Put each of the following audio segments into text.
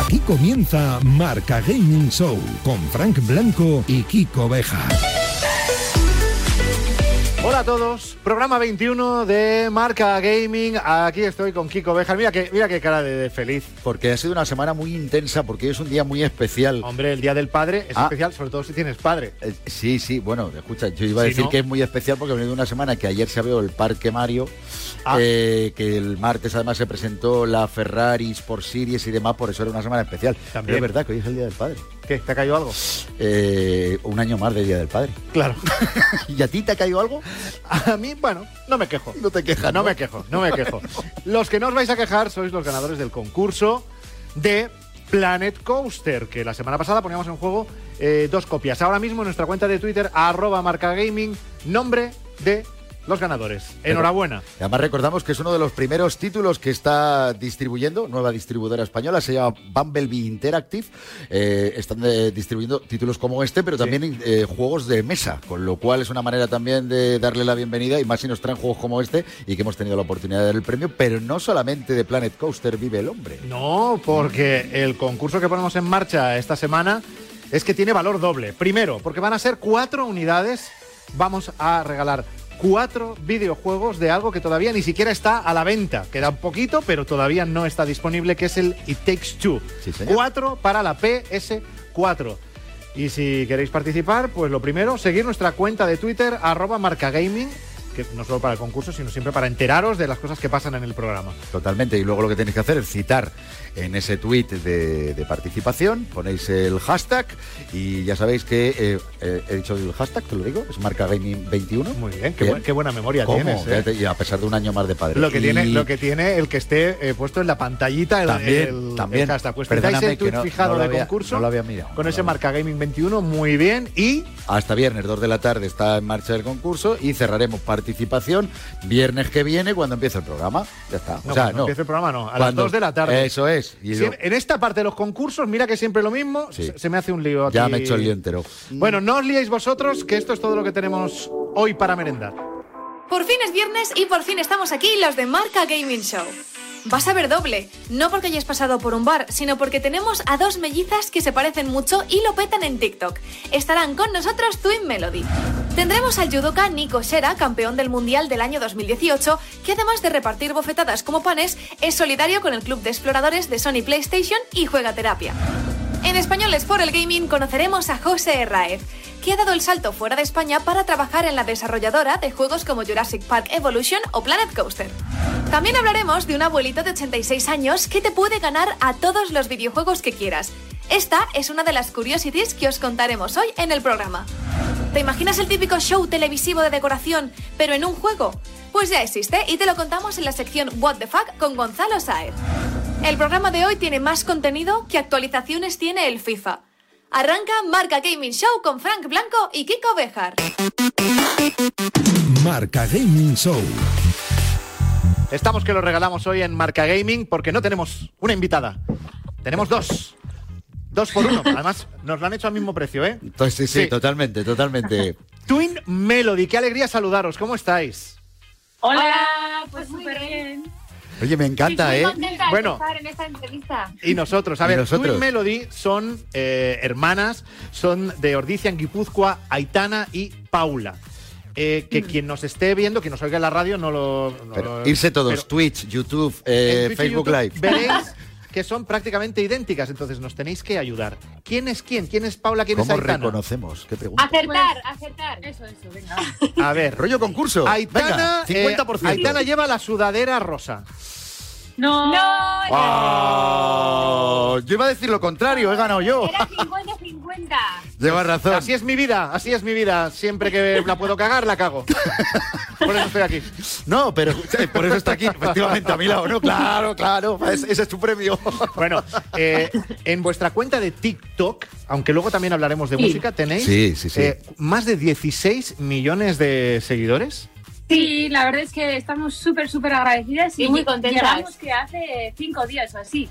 Aquí comienza Marca Gaming Show con Frank Blanco y Kiko Beja. Hola a todos, programa 21 de Marca Gaming. Aquí estoy con Kiko Bejar. Mira que, mira qué cara de, de feliz. Porque ha sido una semana muy intensa, porque es un día muy especial. Hombre, el Día del Padre es Ah. especial, sobre todo si tienes padre. Eh, Sí, sí, bueno, escucha, yo iba a decir ¿no? que es muy especial porque he venido una semana que ayer se abrió el Parque Mario, Ah. eh, que el martes además se presentó la Ferrari por Series y demás, por eso era una semana especial. También. Pero es verdad que hoy es el Día del Padre. ¿Qué? ¿Te ha caído algo? Eh, un año más de Día del Padre. Claro. ¿Y a ti te ha caído algo? A mí, bueno, no me quejo. No te quejas, No ¿no? me quejo, no me quejo. Los que no os vais a quejar sois los ganadores del concurso de Planet Coaster, que la semana pasada poníamos en juego eh, dos copias. Ahora mismo en nuestra cuenta de Twitter, arroba marca gaming, nombre de los ganadores. Enhorabuena. Y además recordamos que es uno de los primeros títulos que está distribuyendo, nueva distribuidora española, se llama Bumblebee Interactive. Eh, están eh, distribuyendo títulos como este, pero también eh, juegos de mesa, con lo cual es una manera también de darle la bienvenida y más si nos traen juegos como este y que hemos tenido la oportunidad de dar el premio, pero no solamente de Planet Coaster vive el hombre. No, porque el concurso que ponemos en marcha esta semana es que tiene valor doble. Primero, porque van a ser cuatro unidades. Vamos a regalar cuatro videojuegos de algo que todavía ni siquiera está a la venta. Queda un poquito, pero todavía no está disponible, que es el It Takes Two. Sí. Cuatro para la PS4. Y si queréis participar, pues lo primero, seguir nuestra cuenta de Twitter, arroba marcagaming, que no solo para el concurso, sino siempre para enteraros de las cosas que pasan en el programa. Totalmente. Y luego lo que tenéis que hacer es citar en ese tweet de, de participación, ponéis el hashtag y ya sabéis que eh, eh, he dicho el hashtag, te lo digo, es marca gaming 21. Muy bien, qué, Bien. bu- qué buena memoria ¿Cómo? tienes. ¿eh? Y a pesar de un año más de padre. Lo que, Y tiene, lo que tiene el que esté puesto en la pantallita el, También, el- también. el hashtag. Pues el tweet no- fijado no de concurso no lo había mirado, con ese marca Gaming 21, muy bien. Y Hasta viernes, 2 de la tarde, está en marcha el concurso y cerraremos participación viernes que viene cuando empiece el programa. Ya está. no, o sea, cuando no. empiece el programa, no, a las Cuando- 2 de la tarde. Eso es. Y Si yo- en, esta parte de los concursos, mira que siempre lo mismo, Sí. se, me hace un lío. ya aquí. me he hecho el lío entero. Bueno, no os liéis vosotros, que esto es todo lo que tenemos hoy para merendar. Por fin es viernes y por fin estamos aquí los de Marca Gaming Show. Vas a ver doble, no porque hayas pasado por un bar, sino porque tenemos a dos mellizas que se parecen mucho y lo petan en TikTok. Estarán con nosotros Twin Melody. Tendremos al judoka Nico Sera, campeón del Mundial del año 2018, que además de repartir bofetadas como panes, es solidario con el Club de Exploradores de Sony PlayStation y juega terapia. En Españoles por el Gaming conoceremos a José Herráez, que ha dado el salto fuera de España para trabajar en la desarrolladora de juegos como Jurassic Park Evolution o Planet Coaster. También hablaremos de un abuelito de 86 años que te puede ganar a todos los videojuegos que quieras. Esta es una de las curiosities que os contaremos hoy en el programa. ¿Te imaginas el típico show televisivo de decoración, pero en un juego? Pues ya existe y te lo contamos en la sección What the Fuck con Gonzalo Saez. El programa de hoy tiene más contenido que actualizaciones tiene el FIFA. Arranca Marca Gaming Show con Frank Blanco y Kiko Bejar. Marca Gaming Show. Estamos que lo regalamos hoy en Marca Gaming porque no tenemos una invitada. Tenemos dos. Dos por uno. Además, nos lo han hecho al mismo precio, ¿eh? Entonces, sí, sí, Sí. totalmente, totalmente. Twin Melody, qué alegría saludaros. ¿Cómo estáis? Hola, pues súper bien. Oye, me encanta, Estoy ¿eh? contenta Bueno. de estar en esta entrevista. Y nosotros, a ver, nosotros. Twin Melody son eh, hermanas, son de Ordicia en Guipúzcoa, Aitana y Paula. Eh, que quien nos esté viendo, quien nos oiga en la radio, no lo. no Pero lo- irse todos, pero Twitch, YouTube, eh, Twitch Facebook YouTube Live. Veréis que son prácticamente idénticas, entonces nos tenéis que ayudar. ¿Quién es quién? ¿Quién es Paula? ¿Quién es ¿Cómo Aitana? reconocemos? ¿Qué pregunta? Acertar, acertar. Eso, eso, venga. A ver, Rollo concurso. Aitana, Venga, eh, 50%. Aitana lleva la sudadera rosa. No. No, Ah, yo iba a decir lo contrario, he ganado yo. era 50-50. Llevas razón. Así es mi vida, así es mi vida. Siempre que la puedo cagar, la cago. Por eso estoy aquí. No, pero eh, por eso está aquí, efectivamente, a mi lado. No, claro, claro. Ese, ese es tu premio. Bueno, eh, en vuestra cuenta de TikTok, aunque luego también hablaremos de Sí. música, tenéis Sí, sí, sí. eh, más de 16 millones de seguidores. Sí, la verdad es que estamos súper, súper agradecidas Y muy contentas. Llegamos que hace cinco días o así.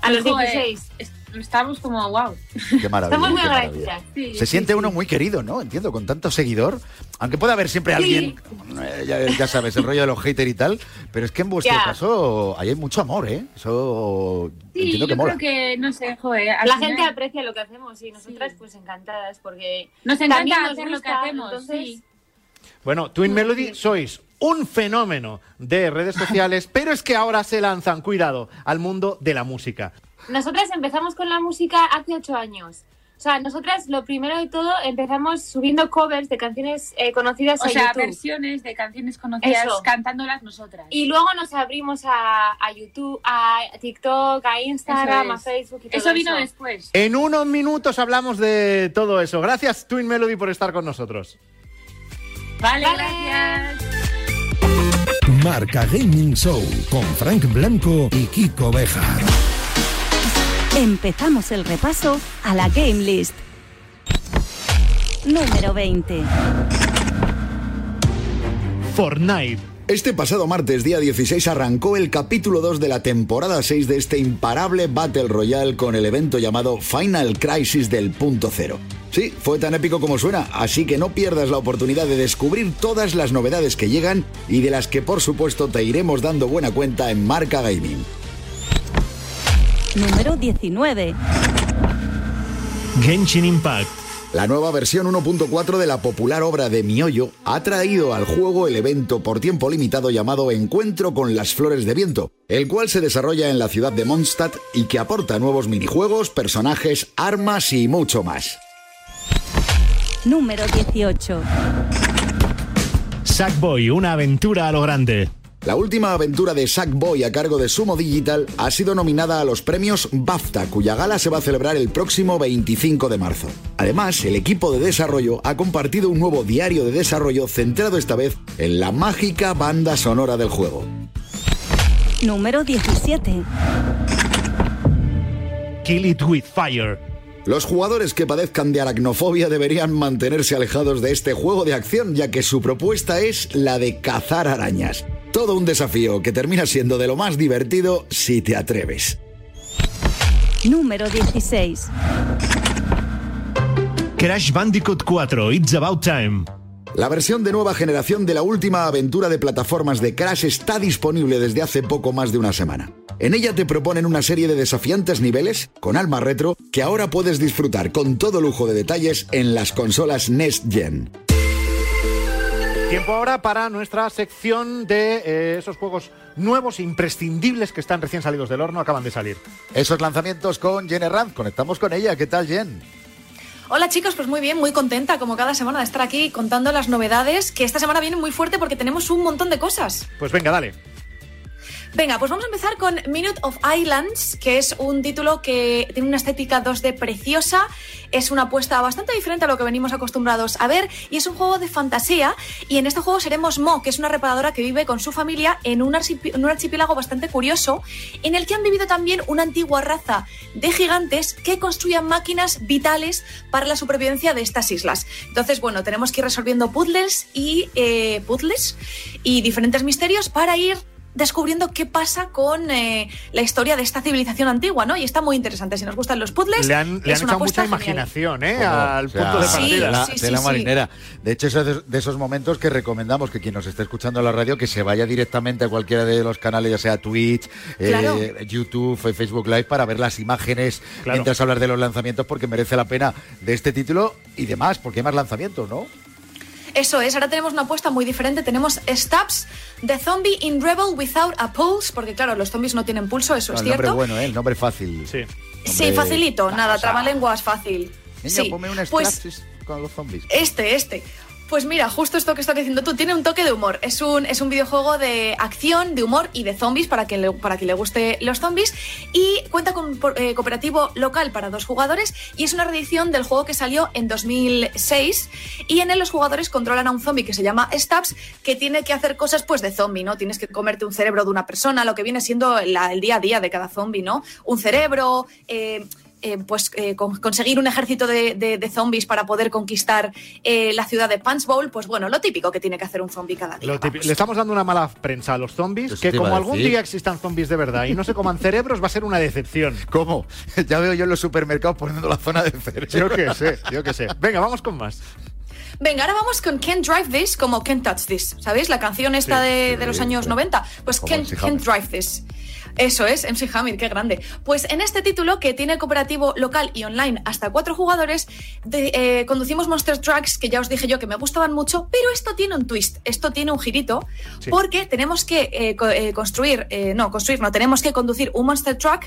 A los Joder, 16. es- estamos como wow. Qué maravilla. Estamos muy agradecidas. Sí, Se sí, siente sí. uno muy querido, ¿no? Entiendo, con tanto seguidor. Aunque pueda haber siempre alguien, eh, ya, ya sabes, el rollo de los haters y tal, pero es que en vuestro caso ahí hay mucho amor, ¿eh? Eso Sí, entiendo que yo mola. creo que, no sé, joder. al La final gente aprecia lo que hacemos y nosotras Sí. pues encantadas porque Nos encanta nos hacer lo que gusta, hacemos, entonces- sí. Bueno, Twin Melody sois un fenómeno de redes sociales, pero es que ahora se lanzan, cuidado, al mundo de la música. Nosotras empezamos con la música hace ocho años. O sea, nosotras lo primero de todo empezamos subiendo covers de canciones eh, conocidas O a sea, YouTube. versiones de canciones conocidas Eso. cantándolas nosotras. Y luego nos abrimos a, a YouTube, a TikTok, a Instagram, a. Facebook y todo Eso eso. vino después. En unos minutos hablamos de todo eso. Gracias, Twin Melody, por estar con nosotros. Vale, Vale. gracias. Marca Gaming Show con Frank Blanco y Kiko Bejar. Empezamos el repaso a la Game List. Número 20. Fortnite. Este pasado martes, día 16, arrancó el capítulo 2 de la temporada 6 de este imparable Battle Royale con el evento llamado Final Crisis del punto cero. Sí, fue tan épico como suena, así que no pierdas la oportunidad de descubrir todas las novedades que llegan y de las que por supuesto te iremos dando buena cuenta en Marca Gaming. Número 19. Genshin Impact. La nueva versión 1.4 de la popular obra de Miollo ha traído al juego el evento por tiempo limitado llamado Encuentro con las Flores de Viento, el cual se desarrolla en la ciudad de Mondstadt y que aporta nuevos minijuegos, personajes, armas y mucho más. Número 18. Sackboy, una aventura a lo grande. La última aventura de Sackboy a cargo de Sumo Digital ha sido nominada a los premios BAFTA, cuya gala se va a celebrar el próximo 25 de marzo. Además, el equipo de desarrollo ha compartido un nuevo diario de desarrollo centrado esta vez en la mágica banda sonora del juego. Número 17. Kill It With Fire. Los jugadores que padezcan de aracnofobia deberían mantenerse alejados de este juego de acción, ya que su propuesta es la de cazar arañas. Todo un desafío que termina siendo de lo más divertido si te atreves. Número 16. Crash Bandicoot 4, It's About Time. La versión de nueva generación de la última aventura de plataformas de Crash está disponible desde hace poco más de una semana. En ella te proponen una serie de desafiantes niveles, con alma retro, que ahora puedes disfrutar con todo lujo de detalles en las consolas Next Gen. Tiempo ahora para nuestra sección de eh, esos juegos nuevos, imprescindibles, que están recién salidos del horno, acaban de salir. Esos lanzamientos con Jen Herranz. Conectamos con ella. ¿Qué tal, Jen? Hola chicos, pues muy bien, muy contenta como cada semana de estar aquí contando las novedades, que esta semana vienen muy fuerte porque tenemos un montón de cosas. Pues venga, dale. Venga, pues vamos a empezar con Minute of Islands, que es un título que tiene una estética 2D preciosa, es una apuesta bastante diferente a lo que venimos acostumbrados a ver y es un juego de fantasía y en este juego seremos Mo, que es una reparadora que vive con su familia en un, archipiélago bastante curioso en el que han vivido también una antigua raza de gigantes que construían máquinas vitales para la supervivencia de estas islas. Entonces, bueno, tenemos que ir resolviendo puzzles y eh, puzzles y diferentes misterios para ir descubriendo qué pasa con eh, la historia de esta civilización antigua, ¿no? Y está muy interesante. Si nos gustan los puzzles, Le han, le es han una echado mucha genial. imaginación, ¿eh? Al o sea, punto de Sí, partida. sí, tela sí. marinera. De hecho, eso es de- de esos momentos que recomendamos que quien nos esté escuchando en la radio que se vaya directamente a cualquiera de los canales, ya sea Twitch, eh, Claro. YouTube, eh, Facebook Live, para ver las imágenes Claro. mientras hablar de los lanzamientos, porque merece la pena de este título y demás, porque hay más lanzamientos, ¿no? Eso es, ahora tenemos una apuesta muy diferente. Tenemos Stabs, The Zombie in Rebel Without a Pulse, porque claro, los zombies no tienen pulso, eso No, es el nombre cierto. bueno, ¿eh? El nombre fácil. Sí. Sí, facilito, nada, trabalenguas fácil. Niña, sí. ponme un pues con los zombies. este, este. Pues mira, justo esto que estás diciendo tú, tiene un toque de humor. Es un, es un videojuego de acción, de humor y de zombies para quien le, para le guste los zombies. Y cuenta con eh, cooperativo local para dos jugadores. Y es una reedición del juego que salió en 2006. Y en él los jugadores controlan a un zombie que se llama Stabs, que tiene que hacer cosas pues de zombie, ¿no? Tienes que comerte un cerebro de una persona, lo que viene siendo el día a día de cada zombie, ¿no? Un cerebro. eh, eh, pues eh, con- conseguir un ejército de, de- de zombies para poder conquistar eh, la ciudad de Punch Bowl, pues bueno, lo típico que tiene que hacer un zombie cada día. Le estamos dando una mala prensa a los zombies, Eso que como algún día existan zombies de verdad y no se coman cerebros, va a ser una decepción. ¿Cómo? Ya veo yo en los supermercados poniendo la zona de cerebro. Yo qué sé, yo qué sé. Venga, vamos con más. Venga, ahora vamos con Can't Drive This como Can't Touch This. ¿Sabéis? La canción esta Sí, de, sí, de los sí. años 90. Pues Can't, Can't. Drive This. Eso es, MC Hammer, qué grande. Pues en este título, que tiene cooperativo local y online hasta cuatro jugadores, de- eh, conducimos Monster Trucks, que ya os dije yo que me gustaban mucho, pero esto tiene un twist, esto tiene un girito, Sí. porque tenemos que eh, co- eh, construir, no, construir, no, tenemos que conducir un Monster Truck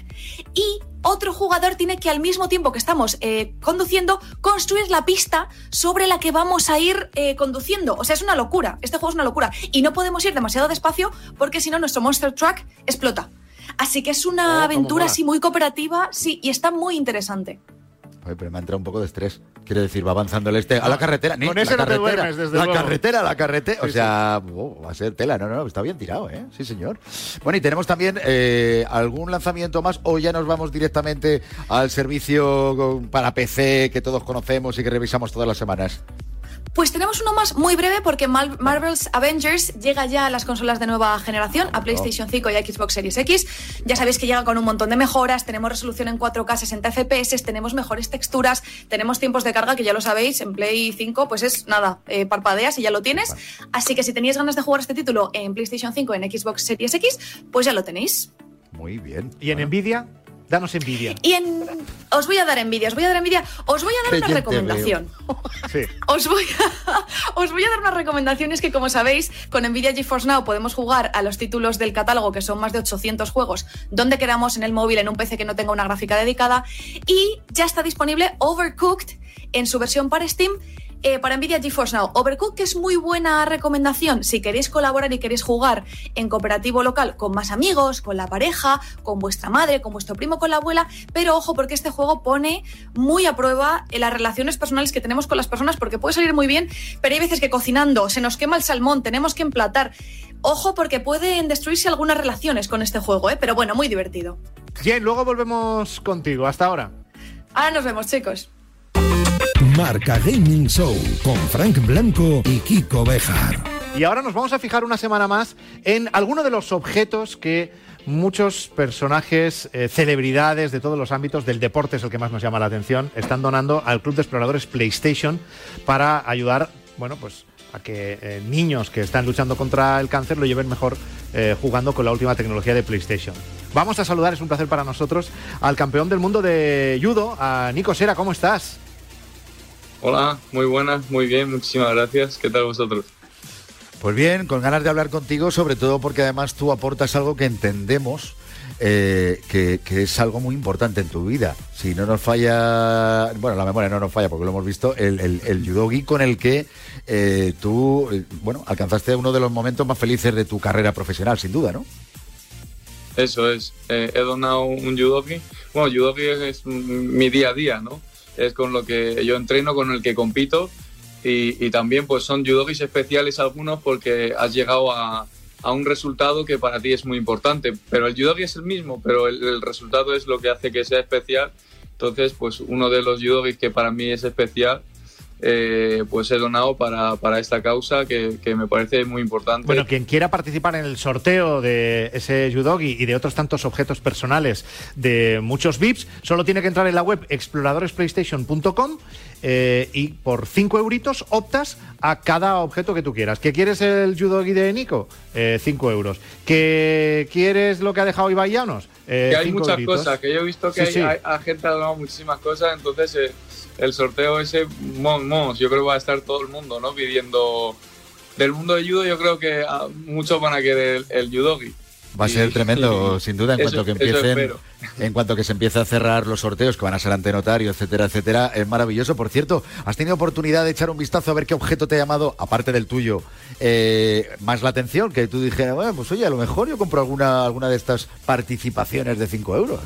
y otro jugador tiene que al mismo tiempo que estamos eh, conduciendo, construir la pista sobre la que vamos a ir eh, conduciendo. O sea, es una locura. Este juego es una locura. Y no podemos ir demasiado despacio porque si no, nuestro Monster Truck explota. Así que es Oh, una cómo aventura así muy cooperativa, sí, y está muy interesante. Oye, pero me ha entrado un poco de estrés. Quiere decir, va avanzando el este a la carretera. ni- con la ese no te carretera, duermes, desde La luego. carretera, la carretera. o Sí, sea, oh, va a ser tela. No, no, está bien tirado, ¿eh? Sí, señor. Bueno, y tenemos también eh, algún lanzamiento más o ya nos vamos directamente al servicio para PC que todos conocemos y que revisamos todas las semanas. Pues tenemos uno más muy breve porque Marvel's Avengers llega ya a las consolas de nueva generación, a PlayStation 5 y a Xbox Series X. Ya sabéis que llega con un montón de mejoras, tenemos resolución en 4K 60 FPS, tenemos mejores texturas, tenemos tiempos de carga que ya lo sabéis, en Play 5 pues es nada, eh, parpadeas y ya lo tienes. Así que si teníais ganas de jugar este título en PlayStation 5 en Xbox Series X, pues ya lo tenéis. Muy bien. Y en Nvidia, danos envidia. Y en... os voy a dar envidia, os voy a dar envidia, os voy a dar una recomendación. Sí. Os voy, a, os voy a dar unas recomendaciones que, como sabéis, con Nvidia GeForce Now podemos jugar a los títulos del catálogo, que son más de 800 juegos, donde queramos, en el móvil, en un PC que no tenga una gráfica dedicada. Y ya está disponible Overcooked en su versión para Steam. Eh, para Nvidia GeForce Now, Overcooked es muy buena recomendación si queréis colaborar y queréis jugar en cooperativo local con más amigos, con la pareja, con vuestra madre, con vuestro primo, con la abuela, pero ojo porque este juego pone muy a prueba eh, las relaciones personales que tenemos con las personas porque puede salir muy bien, pero hay veces que cocinando se nos quema el salmón, tenemos que emplatar. Ojo porque pueden destruirse algunas relaciones con este juego, ¿eh? pero bueno, muy divertido. Bien, luego volvemos contigo. Hasta ahora. Ahora nos vemos, chicos. Marca Gaming Show con Frank Blanco y Kiko Bejar. Y ahora nos vamos a fijar una semana más en alguno de los objetos que muchos personajes, eh, celebridades de todos los ámbitos del deporte es el que más nos llama la atención, están donando al Club de Exploradores PlayStation para ayudar, bueno, pues a que eh, niños que están luchando contra el cáncer lo lleven mejor eh, jugando con la última tecnología de PlayStation. Vamos a saludar, es un placer para nosotros, al campeón del mundo de judo, a Nico Sera, ¿cómo estás? Hola, muy buenas, muy bien, muchísimas gracias. ¿Qué tal vosotros? Pues bien, con ganas de hablar contigo, sobre todo porque además tú aportas algo que entendemos eh, que, que es algo muy importante en tu vida. Si no nos falla, bueno, la memoria no nos falla porque lo hemos visto, el, el, el judogi con el que eh, tú, eh, bueno, alcanzaste uno de los momentos más felices de tu carrera profesional, sin duda, ¿no? Eso es, eh, he donado un judogi. Bueno, judogi es, es mi día a día, ¿no? Es con lo que yo entreno, con el que compito y, y también pues son judogis especiales algunos porque has llegado a, a un resultado que para ti es muy importante. Pero el judogi es el mismo, pero el, resultado es lo que hace que sea especial. Entonces, pues uno de los judogis que para mí es especial, eh, pues he donado para, para esta causa que, que me parece muy importante. Bueno, quien quiera participar en el sorteo de ese Yudogi y de otros tantos objetos personales de muchos VIPs, solo tiene que entrar en la web exploradoresplaystation.com eh, y por 5 euritos optas a cada objeto que tú quieras. ¿Que quieres el Yudogi de Nico? 5 euros. ¿Que quieres lo que ha dejado Ibai Llanos? Eh, que hay muchas euritos. cosas, que yo he visto que Sí, hay, sí. hay- hay gente ha donado muchísimas cosas, entonces eh, el sorteo ese, mon, mon, yo creo que va a estar todo el mundo, ¿no? Pidiendo... Del mundo de judo yo creo que ah, muchos van a querer el, el judogi. Va a ser tremendo, sin duda, en eso- cuanto que empiecen, en cuanto que se empiece a cerrar los sorteos que van a ser ante notario, etcétera, etcétera, es maravilloso. Por cierto, ¿has tenido oportunidad de echar un vistazo a ver qué objeto te ha llamado, aparte del tuyo, eh, más la atención? Que tú dijeras, bueno, pues oye, a lo mejor yo compro alguna, alguna de estas participaciones de 5 euros.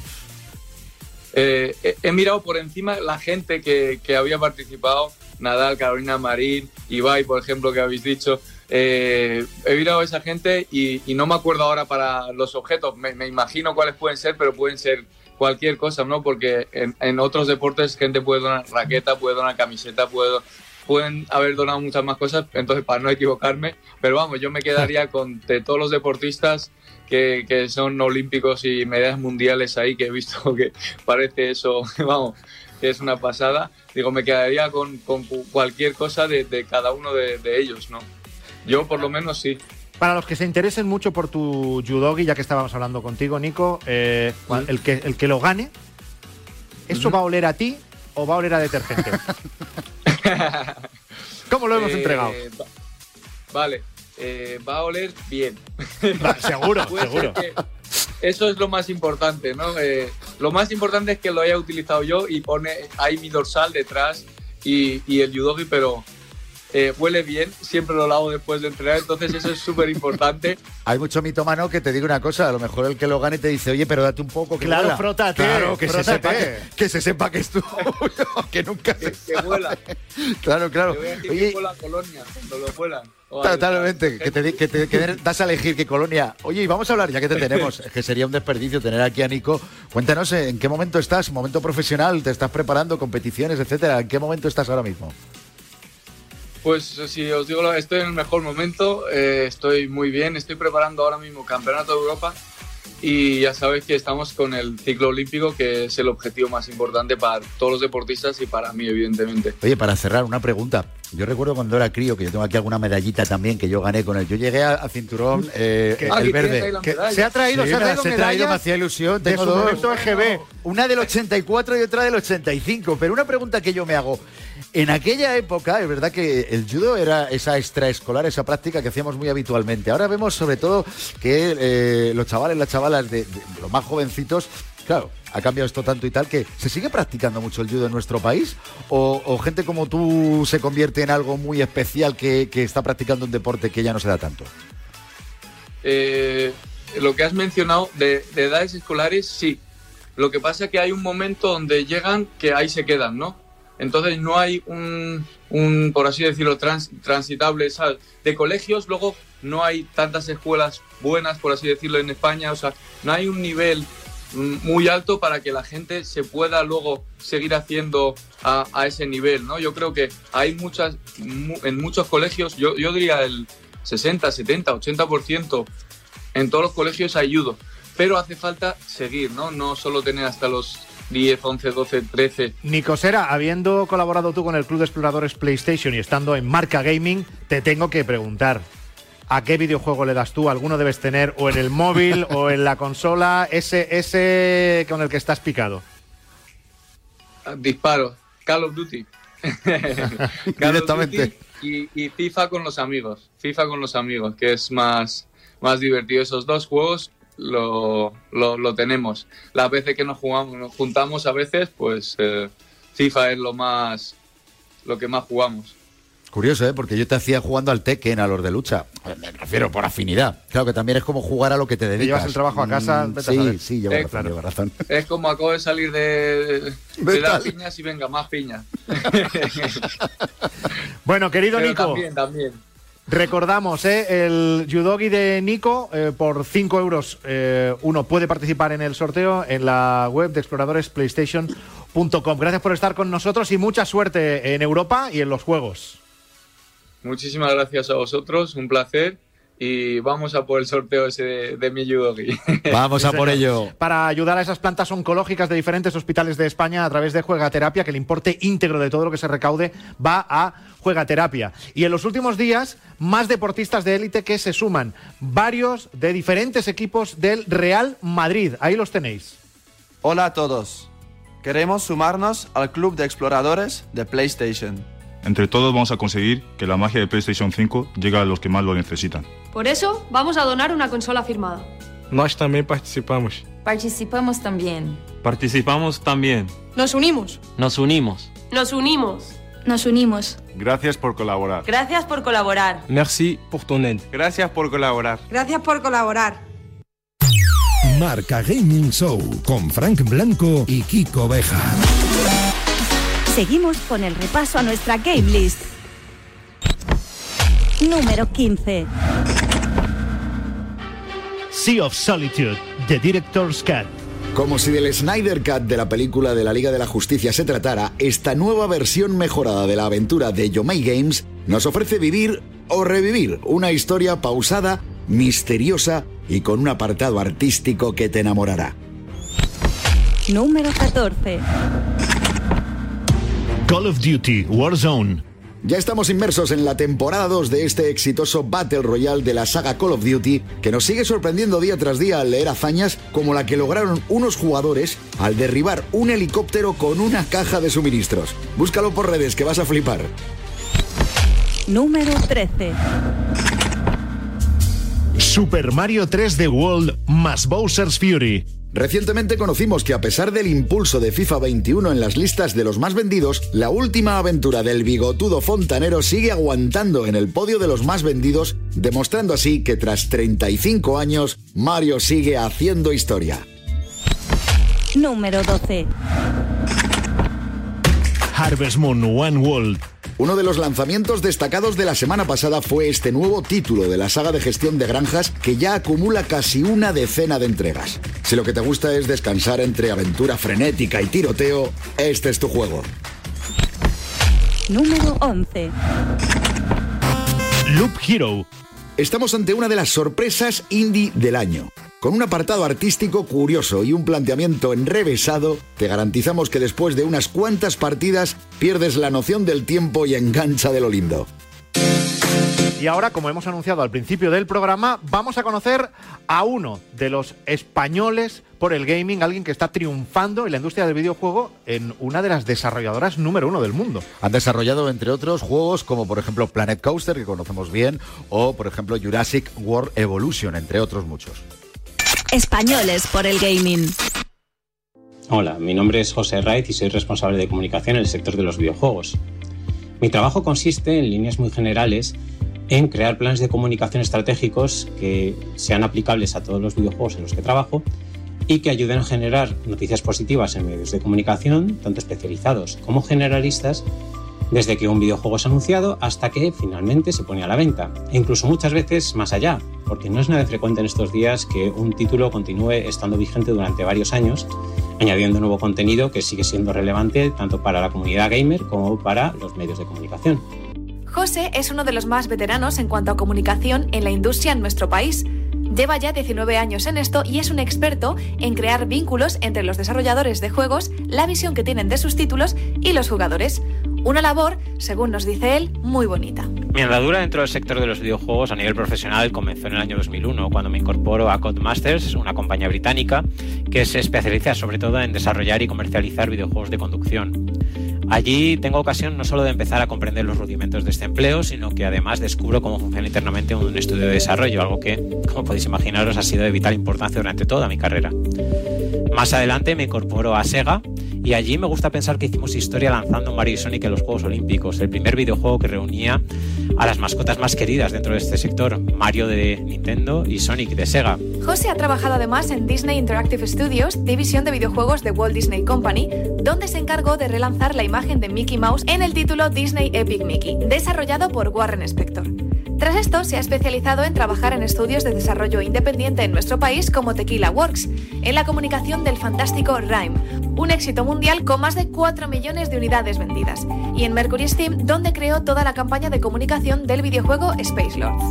Eh, he, he mirado por encima la gente que, que había participado, Nadal, Carolina Marín, Ibai, por ejemplo, que habéis dicho. Eh, he mirado a esa gente y, y no me acuerdo ahora para los objetos. Me, me imagino cuáles pueden ser, pero pueden ser cualquier cosa, ¿no? Porque en, en otros deportes gente puede donar raqueta, puede donar camiseta, puede, pueden haber donado muchas más cosas, entonces para no equivocarme, pero vamos, yo me quedaría con de todos los deportistas que, que son olímpicos y medallas mundiales ahí, que he visto que parece eso, vamos, que es una pasada, digo, me quedaría con, con cu- cualquier cosa de, de cada uno de, de ellos, ¿no? Yo por lo menos sí. Para los que se interesen mucho por tu judogi, ya que estábamos hablando contigo, Nico, eh, el, que, el que lo gane, ¿eso va a oler a ti o va a oler a detergente? ¿Cómo lo hemos Eh, entregado? va- Vale, eh, va a oler bien. Va, seguro, seguro. eso es lo más importante, ¿no? Lo más importante es que lo haya utilizado yo y pone ahí mi dorsal detrás y, y el judogi, pero eh, huele bien, siempre lo lavo después de entrenar, entonces eso es súper importante. Hay mucho mitomano que te diga una cosa, a lo mejor el que lo gane te dice, oye, pero date un poco que Claro, huela". frótate, Claro, que se, sepa que, que se sepa que es tuyo, que nunca se Que huela. Claro, claro. Te voy a decir Oye, que huela a colonia cuando lo al- Totalmente, que te, que te- que das a elegir qué colonia. Oye, y vamos a hablar, ya que te tenemos, es que sería un desperdicio tener aquí a Nico. Cuéntanos en qué momento estás, momento profesional, te estás preparando, competiciones, etcétera. ¿En qué momento estás ahora mismo? Pues si os digo, estoy en el mejor momento, eh, estoy muy bien, estoy preparando ahora mismo Campeonato de Europa y ya sabéis que estamos con el ciclo olímpico, que es el objetivo más importante para todos los deportistas y para mí, evidentemente. Oye, para cerrar, una pregunta. Yo recuerdo cuando era crío, que yo tengo aquí alguna medallita también que yo gané con él. Yo llegué a, a cinturón eh, Ah, el ahí verde. se ha traído, Sí, se ha traído he traído, me hacía ilusión. de Tengo su dos. momento EGB. Una del 84 y otra del 85. Pero una pregunta que yo me hago. En aquella época, es verdad que el judo era esa extraescolar, esa práctica que hacíamos muy habitualmente. Ahora vemos sobre todo que eh, los chavales, las chavalas de, los más jovencitos, claro, ha cambiado esto tanto y tal que se sigue practicando mucho el judo en nuestro país o, gente como tú se convierte en algo muy especial que, está practicando un deporte que ya no se da tanto. Eh, lo que has mencionado de edades escolares, sí. Lo que pasa es que hay un momento donde llegan que ahí se quedan, ¿no? Entonces no hay un, por así decirlo, trans- transitable ¿sabes? de colegios. Luego no hay tantas escuelas buenas, por así decirlo, en España. O sea, no hay un nivel mm, muy alto para que la gente se pueda luego seguir haciendo a, ese nivel, ¿no? Yo creo que hay muchas, mu- en muchos colegios, yo, yo diría el 60, 70, 80% en todos los colegios hay judo, pero hace falta seguir, ¿no? No solo tener hasta los 10, 11, 12, 13. Nico Sera, habiendo colaborado tú con el Club de Exploradores PlayStation y estando en Marca Gaming, te tengo que preguntar. ¿A qué videojuego le das tú? ¿Alguno debes tener o en el móvil o en la consola? Ese, ese con el que estás picado. Disparos, Call of Duty. Call of Directamente. Duty y, y FIFA con los amigos. FIFA con los amigos, que es más, más divertido. Esos dos juegos lo, lo, lo tenemos. Las veces que nos jugamos, nos juntamos a veces, pues eh, FIFA es lo más lo que más jugamos. Curioso, ¿eh? Porque yo te hacía jugando al Tekken, a los de lucha. Me refiero por afinidad. Claro que también es como jugar a lo que te dedicas. llevas el trabajo a casa, Mm, vete a saber. Sí, sí, llevo Eh, razón, claro. llevo razón. Es como acabo de salir de, de al- piñas y venga, más piñas. Bueno, querido Pero Nico, también, también. Recordamos, ¿eh? el judogi de Nico, eh, por 5 euros eh, uno puede participar en el sorteo en la web de exploradoresplaystation.com. Gracias por estar con nosotros y mucha suerte en Europa y en los Juegos. Muchísimas gracias a vosotros, un placer. Y vamos a por el sorteo ese de, de mi judogi. Vamos a por ello. Para ayudar a esas plantas oncológicas de diferentes hospitales de España a través de Juegaterapia, que el importe íntegro de todo lo que se recaude va a Juegaterapia. Y en los últimos días, más deportistas de élite que se suman, varios de diferentes equipos del Real Madrid. Ahí los tenéis. Hola a todos. Queremos sumarnos al club de exploradores de PlayStation. Entre todos vamos a conseguir que la magia de PlayStation 5 llegue a los que más lo necesitan. Por eso, vamos a donar una consola firmada. Nós também participamos. Participamos también. Participamos también. Nos unimos. Nos unimos. Nos unimos. Nos unimos. Gracias por colaborar. Gracias por colaborar. Merci pour ton aide. Gracias por colaborar. Gracias por colaborar. Marca Gaming Show con Frank Blanco y Kiko Beja. Seguimos con el repaso a nuestra game list. Número 15. Sea of Solitude, The Director's Cut. Como si del Snyder Cut de la película de la Liga de la Justicia se tratara, esta nueva versión mejorada de la aventura de Yomei Games nos ofrece vivir o revivir una historia pausada, misteriosa y con un apartado artístico que te enamorará. Número 14. Call of Duty Warzone. Ya estamos inmersos en la temporada 2 de este exitoso Battle Royale de la saga Call of Duty, que nos sigue sorprendiendo día tras día al leer hazañas como la que lograron unos jugadores al derribar un helicóptero con una caja de suministros. Búscalo por redes que vas a flipar. Número 13. Super Mario 3D World más Bowser's Fury. Recientemente conocimos que a pesar del impulso de FIFA 21 en las listas de los más vendidos, la última aventura del bigotudo fontanero sigue aguantando en el podio de los más vendidos, demostrando así que tras 35 años, Mario sigue haciendo historia. Número 12. Harvest Moon One World. Uno de los lanzamientos destacados de la semana pasada fue este nuevo título de la saga de gestión de granjas que ya acumula casi una decena de entregas. Si lo que te gusta es descansar entre aventura frenética y tiroteo, este es tu juego. Número 11. Loop Hero. Estamos ante una de las sorpresas indie del año. Con un apartado artístico curioso y un planteamiento enrevesado, te garantizamos que después de unas cuantas partidas pierdes la noción del tiempo y engancha de lo lindo. Y ahora, como hemos anunciado al principio del programa, vamos a conocer a uno de los españoles por el gaming, alguien que está triunfando en la industria del videojuego en una de las desarrolladoras número uno del mundo. Han desarrollado, entre otros, juegos como, por ejemplo, Planet Coaster, que conocemos bien, o, por ejemplo, Jurassic World Evolution, entre otros muchos. Españoles por el gaming. Hola, mi nombre es José Wright y soy responsable de comunicación en el sector de los videojuegos. Mi trabajo consiste, en líneas muy generales, en crear planes de comunicación estratégicos que sean aplicables a todos los videojuegos en los que trabajo y que ayuden a generar noticias positivas en medios de comunicación, tanto especializados como generalistas, desde que un videojuego es anunciado hasta que finalmente se pone a la venta, e incluso muchas veces más allá, porque no es nada frecuente en estos días que un título continúe estando vigente durante varios años, añadiendo nuevo contenido que sigue siendo relevante tanto para la comunidad gamer como para los medios de comunicación. José es uno de los más veteranos en cuanto a comunicación en la industria en nuestro país. Lleva ya 19 años en esto y es un experto en crear vínculos entre los desarrolladores de juegos, la visión que tienen de sus títulos y los jugadores. Una labor, según nos dice él, muy bonita. Mi andadura dentro del sector de los videojuegos a nivel profesional comenzó en el año 2001, cuando me incorporo a Codemasters, una compañía británica que se especializa sobre todo en desarrollar y comercializar videojuegos de conducción. Allí tengo ocasión no solo de empezar a comprender los rudimentos de este empleo, sino que además descubro cómo funciona internamente un estudio de desarrollo, algo que, como podéis imaginaros, ha sido de vital importancia durante toda mi carrera. Más adelante me incorporo a Sega y allí me gusta pensar que hicimos historia lanzando Mario y Sonic en los Juegos Olímpicos, el primer videojuego que reunía a las mascotas más queridas dentro de este sector, Mario de Nintendo y Sonic de Sega. José ha trabajado además en Disney Interactive Studios, división de videojuegos de Walt Disney Company, donde se encargó de relanzar la imagen de Mickey Mouse en el título Disney Epic Mickey, desarrollado por Warren Spector. Tras esto, se ha especializado en trabajar en estudios de desarrollo independiente en nuestro país como Tequila Works, en la comunicación del fantástico Rhyme, un éxito mundial con más de 4 millones de unidades vendidas, y en Mercury Steam, donde creó toda la campaña de comunicación del videojuego Space Lords.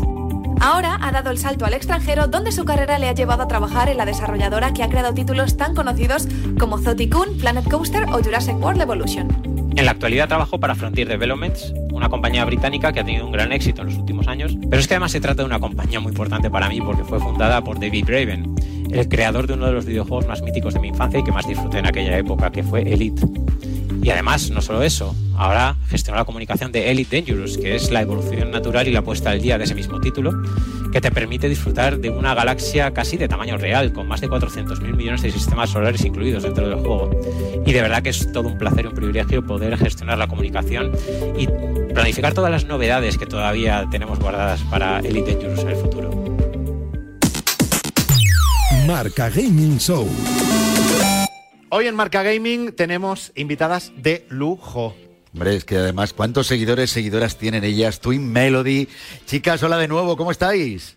Ahora ha dado el salto al extranjero, donde su carrera le ha llevado a trabajar en la desarrolladora que ha creado títulos tan conocidos como Zoticune, Planet Coaster o Jurassic World Evolution. En la actualidad trabajo para Frontier Developments, una compañía británica que ha tenido un gran éxito en los últimos años, pero es que además se trata de una compañía muy importante para mí porque fue fundada por David Braben, el creador de uno de los videojuegos más míticos de mi infancia y que más disfruté en aquella época, que fue Elite. Y además, no solo eso, ahora gestiona la comunicación de Elite Dangerous, que es la evolución natural y la puesta al día de ese mismo título, que te permite disfrutar de una galaxia casi de tamaño real, con más de 400.000 millones de sistemas solares incluidos dentro del juego. Y de verdad que es todo un placer y un privilegio poder gestionar la comunicación y planificar todas las novedades que todavía tenemos guardadas para Elite Dangerous en el futuro. Marca Gaming Show. Hoy en Marca Gaming tenemos invitadas de lujo. Hombre, es que además, ¿cuántos seguidores, seguidoras tienen ellas? Twin Melody. Chicas, hola de nuevo, ¿cómo estáis?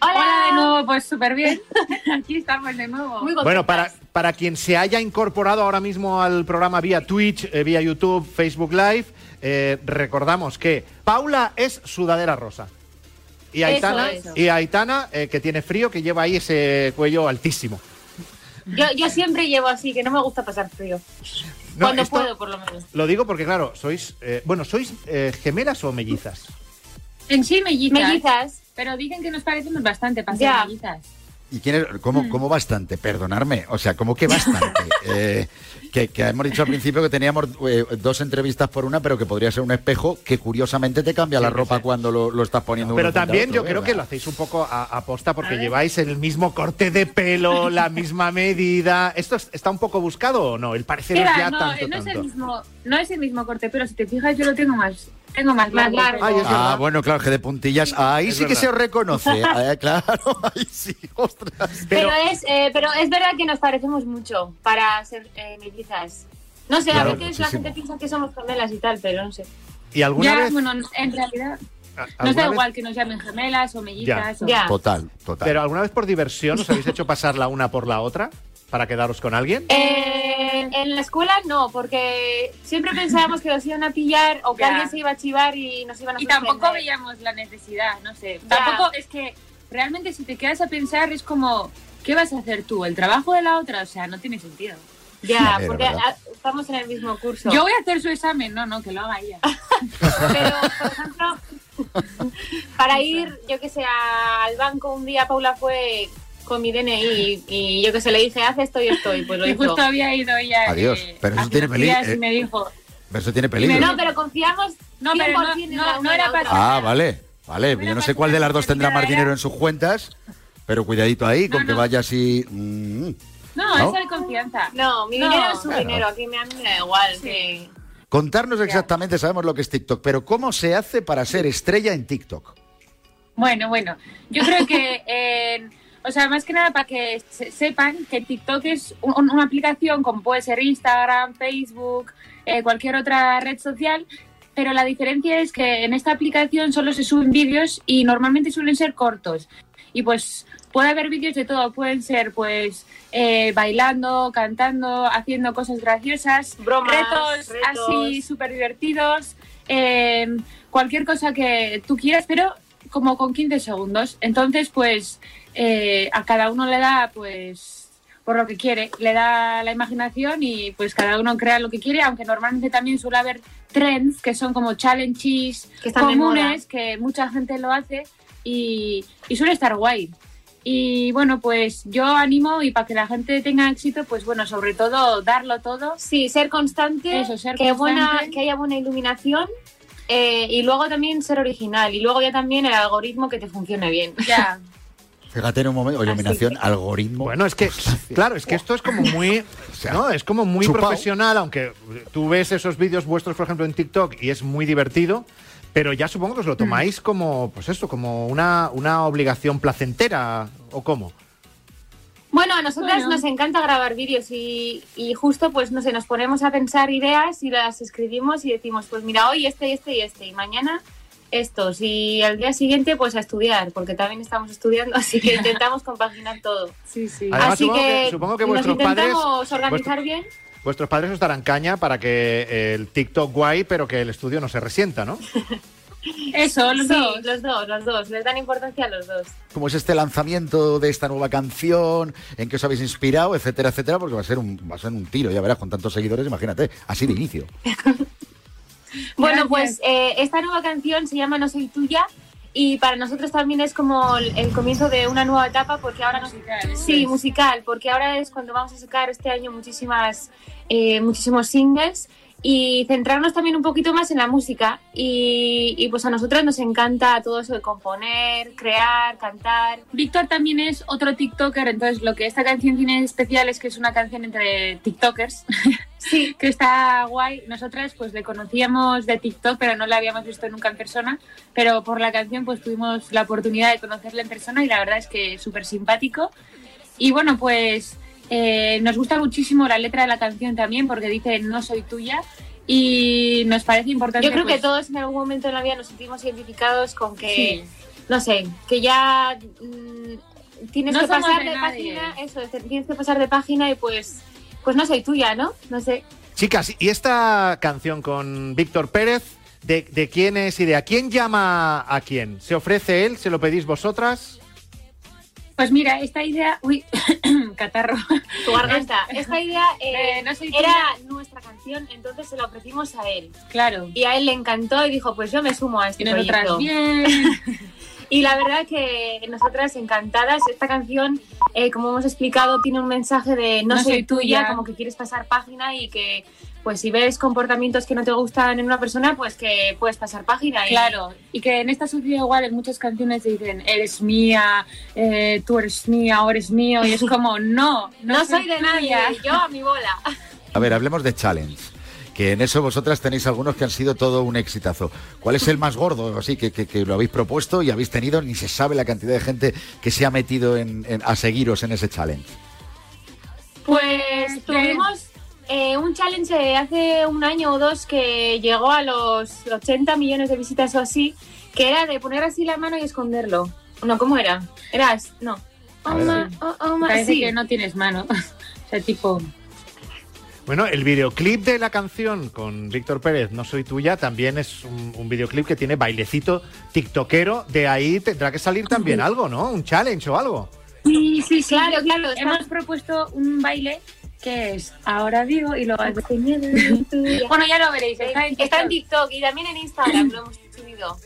Hola de nuevo, pues súper bien. Aquí estamos de nuevo. Muy Bueno, para, para quien se haya incorporado ahora mismo al programa vía Twitch, eh, vía YouTube, Facebook Live, eh, recordamos que Paula es sudadera rosa. Y Aitana, eso. y Aitana eh, que tiene frío, que lleva ahí ese cuello altísimo. Yo, yo siempre llevo así, que no me gusta pasar frío. No, Cuando puedo, por lo menos. Lo digo porque, claro, sois. eh, bueno, ¿sois eh, gemelas o mellizas? En sí, mellizas. Mellizas. Pero dicen que nos parecemos bastante para ser mellizas. ¿Y quién es? ¿Cómo, Mm. cómo bastante? Perdonarme. O sea, ¿cómo que bastante? Eh, que, que hemos dicho al principio que teníamos eh, dos entrevistas por una, pero que podría ser un espejo que curiosamente te cambia la ropa cuando lo, lo estás poniendo Pero frente a también otro, yo ¿eh? creo que lo hacéis un poco a, a posta porque lleváis el mismo corte de pelo, la misma medida. ¿Esto es- está un poco buscado o no? El pareceros Mira, ya no, tanto, no es el mismo, no es el mismo corte, pero si te fijas yo lo tengo más, tengo más largo. pero- Ah, bueno, claro, que de puntillas. Ahí Es sí que verdad. se os reconoce. Eh, claro, ahí sí, ostras. Pero, es, eh, pero es verdad que nos parecemos mucho para ser eh, mellizas. No sé, Claro, a veces la gente piensa que somos gemelas y tal, pero no sé. ¿Y alguna ya, vez? bueno, en realidad nos ¿alguna da vez- igual que nos llamen gemelas o mellizas. o- Total, total. Pero alguna vez por diversión os habéis hecho pasar la una por la otra para quedaros con alguien? Eh, en la escuela no, porque siempre pensábamos que nos iban a pillar o que Ya. alguien se iba a chivar y nos iban a Y tampoco veíamos la necesidad, no sé. Ya. Tampoco es que realmente si te quedas a pensar es como, ¿qué vas a hacer tú? ¿El trabajo de la otra? O sea, no tiene sentido. Ya, porque estamos en el mismo curso. Yo voy a hacer su examen, no, no, que lo haga ella. Pero, por ejemplo, para ir, yo que sé, al banco un día Paula fue con mi DNI y, y yo que sé, le dije, haz esto y esto, y pues lo Y hizo. justo había ido ella. Adiós. eh, Pero eso tiene peligro, me dijo, Pero eso tiene peligro. No, pero confiamos No, pero no- 100% en no- no era para-. Ah, vale, vale. Yo no sé cuál de las dos tendrá más dinero en sus cuentas, pero cuidadito ahí con que vaya así. mm. no, ¿No? eso de confianza. No, mi No. dinero es su Claro. dinero, aquí me, da igual. que- Contarnos exactamente, sabemos lo que es TikTok, pero ¿cómo se hace para ser estrella en TikTok? Bueno, bueno, yo creo que, eh, o sea, más que nada para que se- sepan que TikTok es un- una aplicación como puede ser Instagram, Facebook, eh, cualquier otra red social, pero la diferencia es que en esta aplicación solo se suben vídeos y normalmente suelen ser cortos. Y pues puede haber vídeos de todo, pueden ser pues eh, bailando, cantando, haciendo cosas graciosas, Bromas, retos, retos. así súper divertidos, eh, cualquier cosa que tú quieras, pero como con 15 segundos. Entonces, pues eh, a cada uno le da, pues, por lo que quiere, le da la imaginación y pues cada uno crea lo que quiere, aunque normalmente también suele haber trends que son como challenges Que comunes, que mucha gente lo hace y, y suele estar guay. Y bueno, pues yo animo y para que la gente tenga éxito, pues bueno, sobre todo darlo todo. Sí, ser constante, Eso, ser que, buena, constante. que haya buena iluminación eh, y luego también ser original y luego ya también el algoritmo que te funcione bien. Ya. Fíjate en un momento, iluminación, algoritmo. Bueno, es que, claro, es que esto es como muy, ¿no? Es como muy chupao. profesional, aunque tú ves esos vídeos vuestros, por ejemplo, en TikTok y es muy divertido, pero ya supongo que os lo tomáis como, pues esto, como una, una obligación placentera, ¿o cómo? Bueno, a nosotras Bueno. nos encanta grabar vídeos y, y justo pues no sé, nos ponemos a pensar ideas y las escribimos y decimos, pues mira, hoy este, este y este y mañana estos y al día siguiente pues a estudiar, porque también estamos estudiando, así que intentamos compaginar todo. Sí, sí. Además, así supongo que, que- supongo que nos vuestros padres- intentamos organizar vuestro- bien. Vuestros padres os darán caña para que el TikTok guay, pero que el estudio no se resienta, ¿no? Eso, los Sí, dos. los dos, los dos, les dan importancia a los dos. ¿Cómo es este lanzamiento de esta nueva canción? ¿En qué os habéis inspirado? Etcétera, etcétera, porque va a ser un, va a ser un tiro, ya verás, con tantos seguidores, imagínate, así de inicio. Bueno, pues eh, esta nueva canción se llama No soy tuya y para nosotros también es como el, el comienzo de una nueva etapa porque ahora nos Musical, eso sí es. musical porque ahora es cuando vamos a sacar este año muchísimas eh, muchísimos singles y centrarnos también un poquito más en la música y, y, pues a nosotras nos encanta todo eso de componer, crear, cantar. Víctor también es otro TikToker, entonces lo que esta canción tiene especial es que es una canción entre TikTokers. Sí. que está guay. Nosotras pues le conocíamos de TikTok, pero no la habíamos visto nunca en persona. Pero por la canción pues tuvimos la oportunidad de conocerla en persona y la verdad es que súper simpático. Y bueno, pues eh, nos gusta muchísimo la letra de la canción también porque dice no soy tuya. y nos parece importante. Yo creo que pues, todos en algún momento de la vida nos sentimos identificados con que, Sí. no sé, que ya mm, tienes No que pasar de nadie. página, eso, tienes que pasar de página y pues, pues no soy tuya, ¿no? No sé. Chicas, ¿y esta canción con Víctor Pérez? ¿De, de quién es y de a quién llama a quién? ¿Se ofrece él? ¿Se lo pedís vosotras? Pues mira, esta idea. Uy, catarro. Tu garganta. Esta idea eh, Eh, no soy era tuya. nuestra canción, entonces se la ofrecimos a él. Claro. Y a él le encantó y dijo, pues yo me sumo a este Y proyecto. bien. Y la verdad que nosotras encantadas, esta canción, eh, como hemos explicado, tiene un mensaje de no, No soy soy tuya, tuya. como que quieres pasar página y que pues si ves comportamientos que no te gustan en una persona, pues que puedes pasar página. y- Claro, y que en esta sociedad igual en muchas canciones dicen eres mía, eh, tú eres mía o eres mío, y es como no, no, No soy de nadie, yo a mi bola. A ver, hablemos de challenge. Que en eso vosotras tenéis algunos que han sido todo un exitazo. ¿Cuál es el más gordo? Así que, que- que lo habéis propuesto y habéis tenido, ni se sabe la cantidad de gente que se ha metido en- en- a seguiros en ese challenge. Pues tuvimos eh, un challenge de hace un año o dos que llegó a los 80 millones de visitas o así, que era de poner así la mano y esconderlo. No, ¿cómo era? Era, no. A ver, Oma, o- oma, Parece sí. que no tienes mano. o sea, tipo, Bueno, el videoclip de la canción con Víctor Pérez, No Soy Tuya, también es un, un videoclip que tiene bailecito tiktokero. De ahí tendrá que salir también algo, ¿no? Un challenge o algo. Sí, sí, sí. Claro, claro, está- Hemos propuesto un baile que es ahora digo y luego. bueno, ya lo veréis. Está en Está en TikTok. TikTok y también en Instagram lo hemos subido.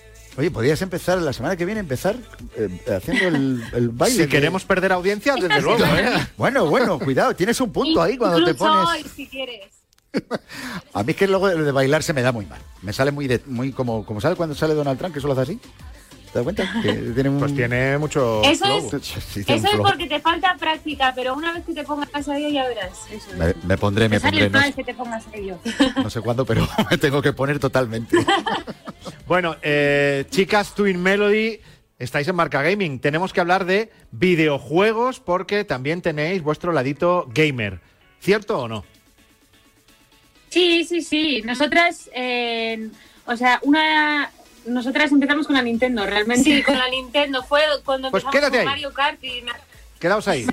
Oye, podrías empezar la semana que viene, empezar eh, haciendo el, el baile. Si de- queremos perder audiencia, desde luego, ¿eh? Bueno, bueno, cuidado, tienes un punto ahí cuando te pones. hoy, si quieres. A mí es que luego lo de bailar se me da muy mal. Me sale muy de, muy como, como sale cuando sale Donald Trump, que solo hace así. ¿Te das cuenta? Que tiene un... Pues tiene mucho Eso flow. es- Sí, tiene Eso es porque te falta práctica, pero una vez que te pongas a ello ya verás. Eso es. Me, me pondré, me pondré. No, que te pongas ello. no sé cuándo, pero me tengo que poner totalmente. Bueno, eh, chicas, Twin Melody, estáis en Marca Gaming. Tenemos que hablar de videojuegos porque también tenéis vuestro ladito gamer. ¿Cierto o no? Sí, sí, sí. Nosotras, eh, o sea, una. Nosotras empezamos con la Nintendo, realmente. Sí, con la Nintendo fue cuando Pues empezamos con ahí. Mario Kart y Quedaos ahí.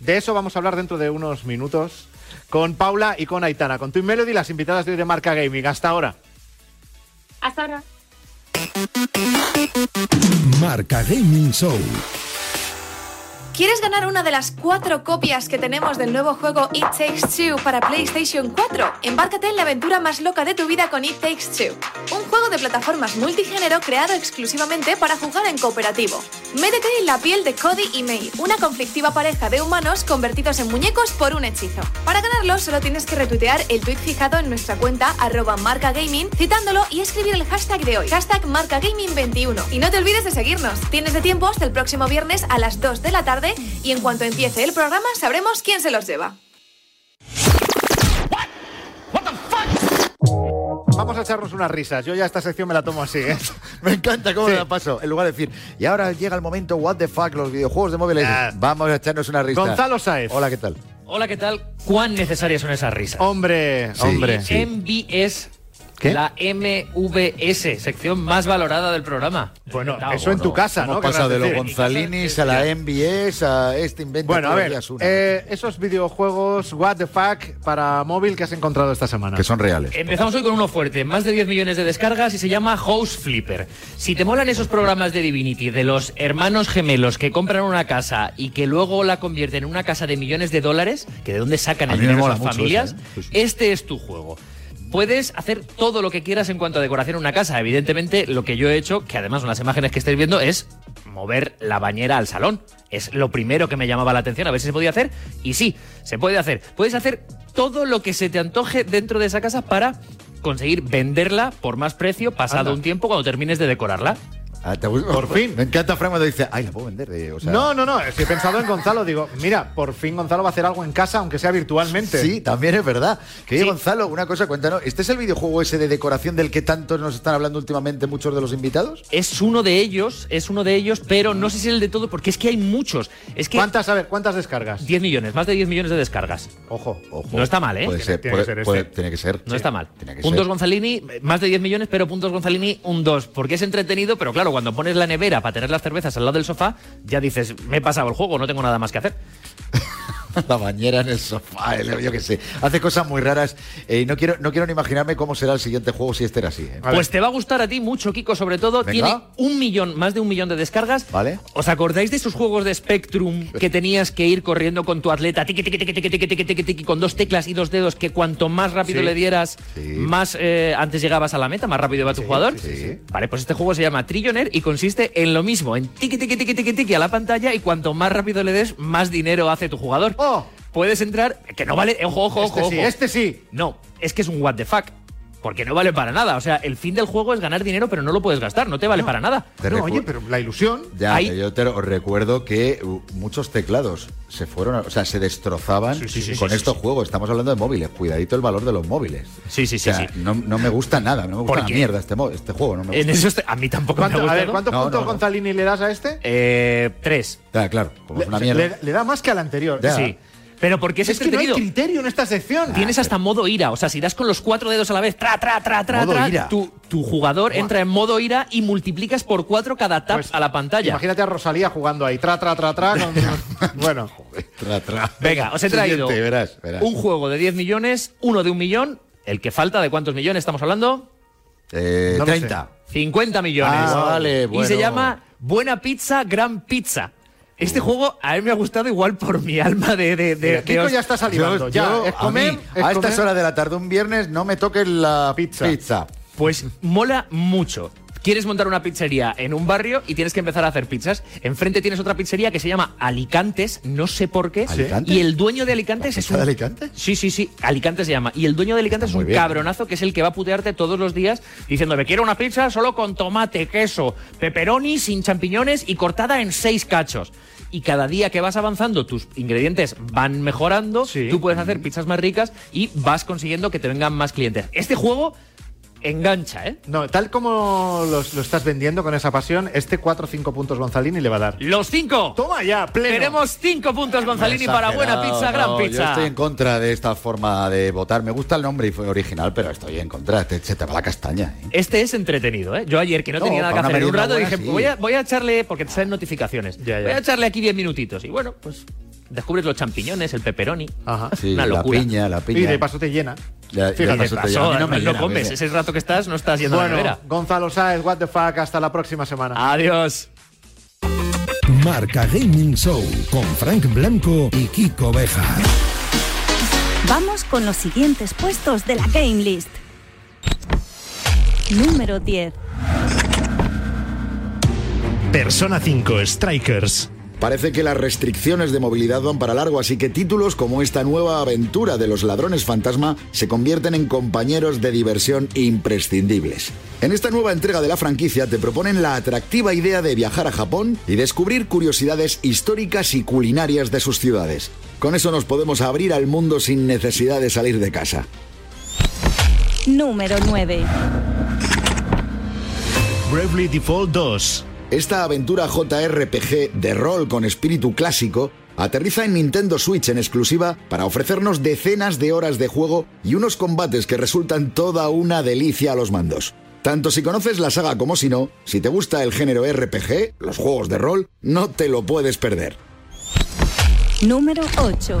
De eso vamos a hablar dentro de unos minutos con Paula y con Aitana. Con Twin Melody, las invitadas de hoy de Marca Gaming. Hasta ahora. hasta ahora. Marca Gaming Show. ¿Quieres ganar una de las cuatro copias que tenemos del nuevo juego It Takes Two para PlayStation 4? Embárcate en la aventura más loca de tu vida con It Takes Two, un juego de plataformas multigénero creado exclusivamente para jugar en cooperativo. Métete en la piel de Cody y May, una conflictiva pareja de humanos convertidos en muñecos por un hechizo. Para ganarlo solo tienes que retuitear el tweet fijado en nuestra cuenta arroba marcagaming, citándolo y escribir el hashtag de hoy, hashtag marcagaming21. Y no te olvides de seguirnos. Tienes de tiempo hasta el próximo viernes a las 2 de la tarde y en cuanto empiece el programa sabremos quién se los lleva. Vamos a echarnos unas risas. Yo ya esta sección me la tomo así, ¿eh? Me encanta cómo Sí. me la paso. En lugar de decir, y ahora llega el momento, what the fuck, los videojuegos de móviles. Ah. Vamos a echarnos una risa. Gonzalo Saez. Hola, ¿qué tal? Hola, ¿qué tal? ¿Cuán necesarias son esas risas? Hombre, Sí, hombre. sí. MVS. ¿Qué? La MVS, sección más valorada del programa. Bueno, eso en tu casa, Hemos ¿no? pasado de los. Gonzalinis a la MBS a este invento Bueno, a ver, eh, esos videojuegos What the fuck para móvil que has encontrado esta semana. que son reales. Empezamos hoy con uno fuerte, más de 10 millones de descargas y se llama House Flipper. Si te molan esos programas de Divinity de los hermanos gemelos que compran una casa y que luego la convierten en una casa de millones de dólares, que de dónde sacan A el dinero mucho familias, ese, ¿eh? Sí. este es tu juego. Puedes hacer todo lo que quieras en cuanto a decoración en una casa. Evidentemente, lo que yo he hecho, que además son las imágenes que estáis viendo, es mover la bañera al salón. Es lo primero que me llamaba la atención, a ver si se podía hacer. Y sí, se puede hacer. Puedes hacer todo lo que se te antoje dentro de esa casa para conseguir venderla por más precio pasado Anda. un tiempo cuando termines de decorarla. Ah, ¿te gusta? Por fin. Me encanta Frank cuando dice, ay, la puedo vender. eh, o sea- no, no, no. Es que he pensado en Gonzalo. Digo, mira, por fin Gonzalo va a hacer algo en casa, aunque sea virtualmente. Sí, también es verdad. Que Gonzalo, una cosa, cuéntanos. ¿Este es el videojuego ese de decoración del que tantos nos están hablando últimamente muchos de los invitados? Es uno de ellos, es uno de ellos, pero no sé si es el de todo, porque es que hay muchos. Es que ¿Cuántas, a ver, cuántas descargas? 10 millones, más de 10 millones de descargas. Ojo, ojo. No está mal, ¿eh? Puede ser, tiene puede- que ser puede- este. tiene que ser. No Sí. está mal. Tiene que Puntos ser. Gonzalini, más de 10 millones, pero puntos Gonzalini, un 2. Porque es entretenido, pero claro, cuando pones la nevera para tener las cervezas al lado del sofá, ya dices, me he pasado el juego, no tengo nada más que hacer. la bañera en el sofá, yo qué sé. Hace cosas muy raras eh, y no, quiero, no quiero ni imaginarme cómo será el siguiente juego si este era así. ¿eh? Pues te va a gustar a ti mucho, Kiko, sobre todo. Tiene un millón, más de un millón de descargas. Vale. ¿Os acordáis de esos juegos de Spectrum que tenías que ir corriendo con tu atleta tiqui, tiqui, tiqui, tiqui, tiqui, tiqui, tiqui, con dos teclas y dos dedos que cuanto más rápido sí. le dieras, sí. más eh, antes llegabas a la meta, más rápido iba tu sí, jugador? Vale, pues este juego se llama Trillionaire y consiste en lo mismo, en tiqui, tiqui, tiqui, tiqui, tiqui a la pantalla y cuanto más rápido le des, más dinero hace tu jugador. Puedes entrar, que no vale, ojo, ojo, ojo. Este sí, ojo. este sí. No, es que es un what the fuck. Porque no vale para nada. O sea, el fin del juego es ganar dinero, pero no lo puedes gastar. No te vale para nada. Te No, oye, pero la ilusión. Ya, yo te recuerdo que uh, muchos teclados se fueron, a- o sea, se destrozaban Sí, sí, sí, con sí, estos sí, juegos. Estamos hablando de móviles, cuidadito el valor de los móviles. Sí, sí, sí, O sea, sí. No, no me gusta nada, no me gusta ¿Por la mierda este, este juego. No me En gusta. eso este- a mí tampoco me ¿Cuánto- a ver, ¿cuántos No, puntos no, no. Gonzalini le das a este? Eh, tres. Ah, claro, como es una Le, mierda. le da más que al anterior. Ya. Sí. Pero porque es, Es que no hay criterio en esta sección. Tienes hasta modo ira. O sea, si das con los cuatro dedos a la vez, tra, tra, tra, tra, Modo tra, ira. Tu, tu jugador entra en modo ira y multiplicas por cuatro cada tap Pues, a la pantalla. Imagínate a Rosalía jugando ahí, tra, tra, tra, tra. con- bueno, Tra, tra. Venga, os he traído Siguiente, verás, verás. un juego de 10 millones, uno de un millón. El que falta, ¿de cuántos millones estamos hablando? Eh, No lo 30. 50 millones. Ah, vale, Y bueno. se llama Buena Pizza, Gran Pizza. Este juego a mí me ha gustado igual por mi alma de... de, de- Mira, de Kiko os- ya está salivando. Yo- ya, yo, es a comer, mí, es a estas horas de la tarde un viernes no me toques la Pizza. pizza. Pues mola mucho. Quieres montar una pizzería en un barrio y tienes que empezar a hacer pizzas. Enfrente tienes otra pizzería que se llama Alicantes, no sé por qué. ¿Alicantes? Y el dueño de Alicantes es ¿Pizza un... de Alicante? Sí, sí, sí, Alicantes se llama. Y el dueño de Alicantes es Muy un bien. cabronazo que es el que va a putearte todos los días diciéndome quiero una pizza solo con tomate, queso, pepperoni, sin champiñones y cortada en seis cachos. Y cada día que vas avanzando, tus ingredientes van mejorando, Sí. tú puedes hacer pizzas más ricas y vas consiguiendo que te vengan más clientes. Este juego engancha, ¿eh? No, tal como los- lo estás vendiendo con esa pasión, este 4 o 5 puntos Gonzalini le va a dar. Los cinco. Toma ya, pleno. Tenemos cinco puntos, Gonzalini, para buena pizza, gran no, pizza. Yo estoy en contra de esta forma de votar. Me gusta el nombre original, pero estoy en contra. Te, se te va la castaña. ¿eh? Este es entretenido, ¿eh? Yo ayer que no, No, tenía nada que hacer en un rato buena, dije, sí. voy, a, voy a echarle, porque te salen notificaciones, Ya, ya. voy a echarle aquí 10 minutitos. Y bueno, pues descubres los champiñones, el pepperoni. Ajá. Sí, Una la locura. piña, la piña. Y de paso te llena. Fíjate, Y de paso te paso, llama. A mí no me llena, comes. Ese rato que estás, no estás yendo a la Bueno, nevera. Gonzalo Sáez, what the fuck, hasta la próxima semana. Adiós. Marca Gaming Show con Frank Blanco y Kiko Beja. Vamos con los siguientes puestos de la Game List. Número 10. Persona 5 Strikers. Parece que las restricciones de movilidad van para largo, así que títulos como esta nueva aventura de los ladrones fantasma se convierten en compañeros de diversión imprescindibles. En esta nueva entrega de la franquicia te proponen la atractiva idea de viajar a Japón y descubrir curiosidades históricas y culinarias de sus ciudades. Con eso nos podemos abrir al mundo sin necesidad de salir de casa. Número 9. Bravely Default 2. Esta aventura JRPG de rol con espíritu clásico aterriza en Nintendo Switch en exclusiva para ofrecernos decenas de horas de juego y unos combates que resultan toda una delicia a los mandos. Tanto si conoces la saga como si no, si te gusta el género RPG, los juegos de rol, no te lo puedes perder. Número 8.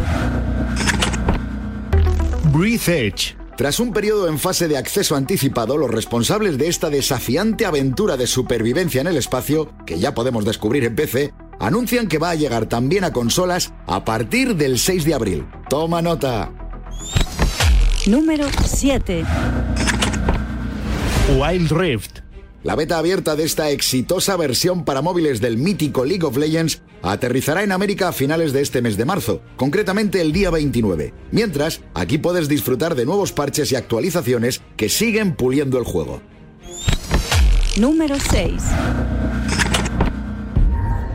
Breathe Edge. Tras un periodo en fase de acceso anticipado, los responsables de esta desafiante aventura de supervivencia en el espacio, que ya podemos descubrir en PC, anuncian que va a llegar también a consolas a partir del 6 de abril. Toma nota. Número 7. Wild Rift. La beta abierta de esta exitosa versión para móviles del mítico League of Legends aterrizará en América a finales de este mes de marzo, concretamente el día 29. Mientras, aquí puedes disfrutar de nuevos parches y actualizaciones que siguen puliendo el juego. Número 6.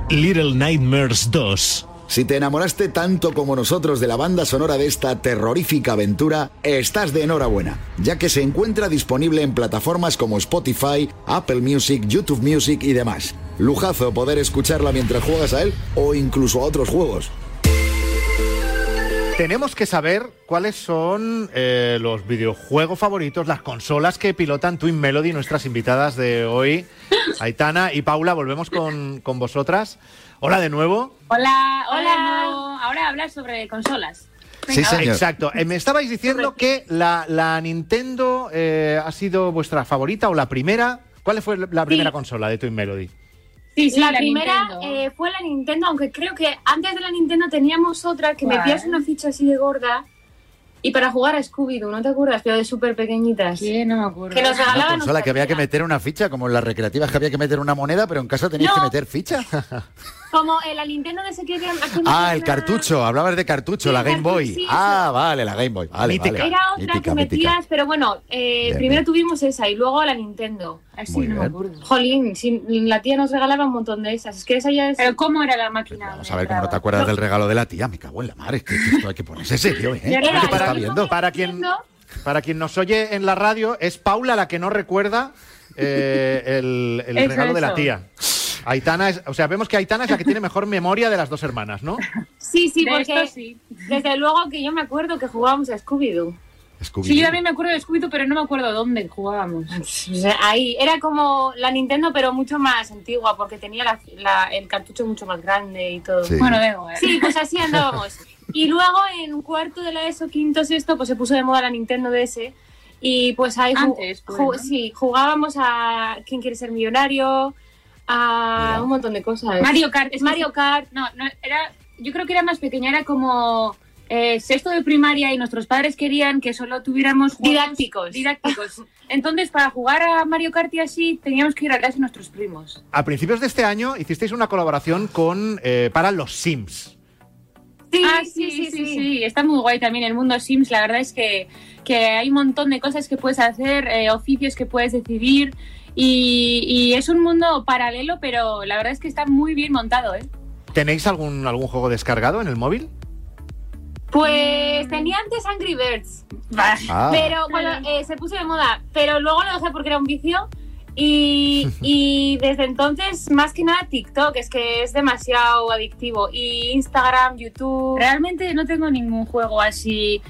Little Nightmares 2. Si te enamoraste tanto como nosotros de la banda sonora de esta terrorífica aventura, estás de enhorabuena, ya que se encuentra disponible en plataformas como Spotify, Apple Music, YouTube Music y demás. Lujazo poder escucharla mientras juegas a él o incluso a otros juegos. Tenemos que saber cuáles son eh, los videojuegos favoritos, las consolas que pilotan Twin Melody, nuestras invitadas de hoy. Aitana y Paula, volvemos con, con vosotras. Hola de nuevo. Hola, hola. Ahora hablar sobre consolas. Sí, Exacto. Eh, me estabais diciendo que la, la Nintendo eh, ha sido vuestra favorita o la primera. ¿Cuál fue la primera consola de Twin Melody? Sí, sí, la, la primera eh, fue la Nintendo, aunque creo que antes de la Nintendo teníamos otra que ¿Cuál? metías una ficha así de gorda y para jugar a Scooby-Doo, ¿no te acuerdas? Pero de súper pequeñitas. Sí, no me acuerdo. Que nos Una regalaban. consola que había que meter una ficha, como en las recreativas que había que meter una moneda, pero en casa tenías No. que meter ficha. Como en la Nintendo de ese que era- aquí Ah, el una- cartucho, hablabas de cartucho, Sí, la Game cartucho, Boy. sí, ah, vale, la Game Boy. Vale, Mítica. vale. Era otra Mítica, que mítica. metías, pero bueno, eh, Bien, primero bien. tuvimos esa y luego la Nintendo. Así Muy no me bien. acuerdo. Jolín, si- la tía nos regalaba un montón de esas. Es que esa ya es. Pero ¿cómo era la máquina? Vamos a ver cómo no te acuerdas del regalo de la tía. Me cago en la madre. Es que esto hay que ponerse serio, ¿eh? Era ¿Qué te el está mismo viendo? Para quien, para quien nos oye en la radio, es Paula la que no recuerda eh, el, el Eso, regalo de la tía. Aitana es, o sea, vemos que Aitana es la que tiene mejor memoria de las dos hermanas, ¿no? Sí, sí, De porque esto sí. desde luego que yo me acuerdo que jugábamos a Scooby-Doo. Sí, yo también me acuerdo de Scooby-Doo, pero no me acuerdo dónde jugábamos. O sea, ahí era como la Nintendo, pero mucho más antigua, porque tenía la- la- el cartucho mucho más grande y todo. Sí. Bueno, da igual. Sí, pues así andábamos. Y luego en cuarto de la ESO, quinto, sexto, pues se puso de moda la Nintendo DS. Y pues ahí Antes, pues, ¿no? sí, jugábamos a ¿Quién quiere ser millonario? A Mira. un montón de cosas. Mario Kart. es Mario. Kart. No, no, era, yo creo que era más pequeña, era como eh, sexto de primaria y nuestros padres querían que solo tuviéramos juegos Didácticos. didácticos. Entonces, para jugar a Mario Kart y así, teníamos que ir a casa de nuestros primos. A principios de este año hicisteis una colaboración con eh, para los Sims. Sí, ah, sí, sí, sí, sí, Está muy guay también el mundo Sims. La verdad es que, que hay un montón de cosas que puedes hacer, eh, oficios que puedes decidir. Y, y es un mundo paralelo, pero la verdad es que está muy bien montado, ¿eh? ¿Tenéis algún, algún juego descargado en el móvil? Pues tenía antes Angry Birds. Ah. Pero bueno, eh, se puso de moda. Pero luego lo dejé porque era un vicio. Y, y desde entonces, más que nada, TikTok. Es que es demasiado adictivo. Y Instagram, YouTube. Realmente no tengo ningún juego así.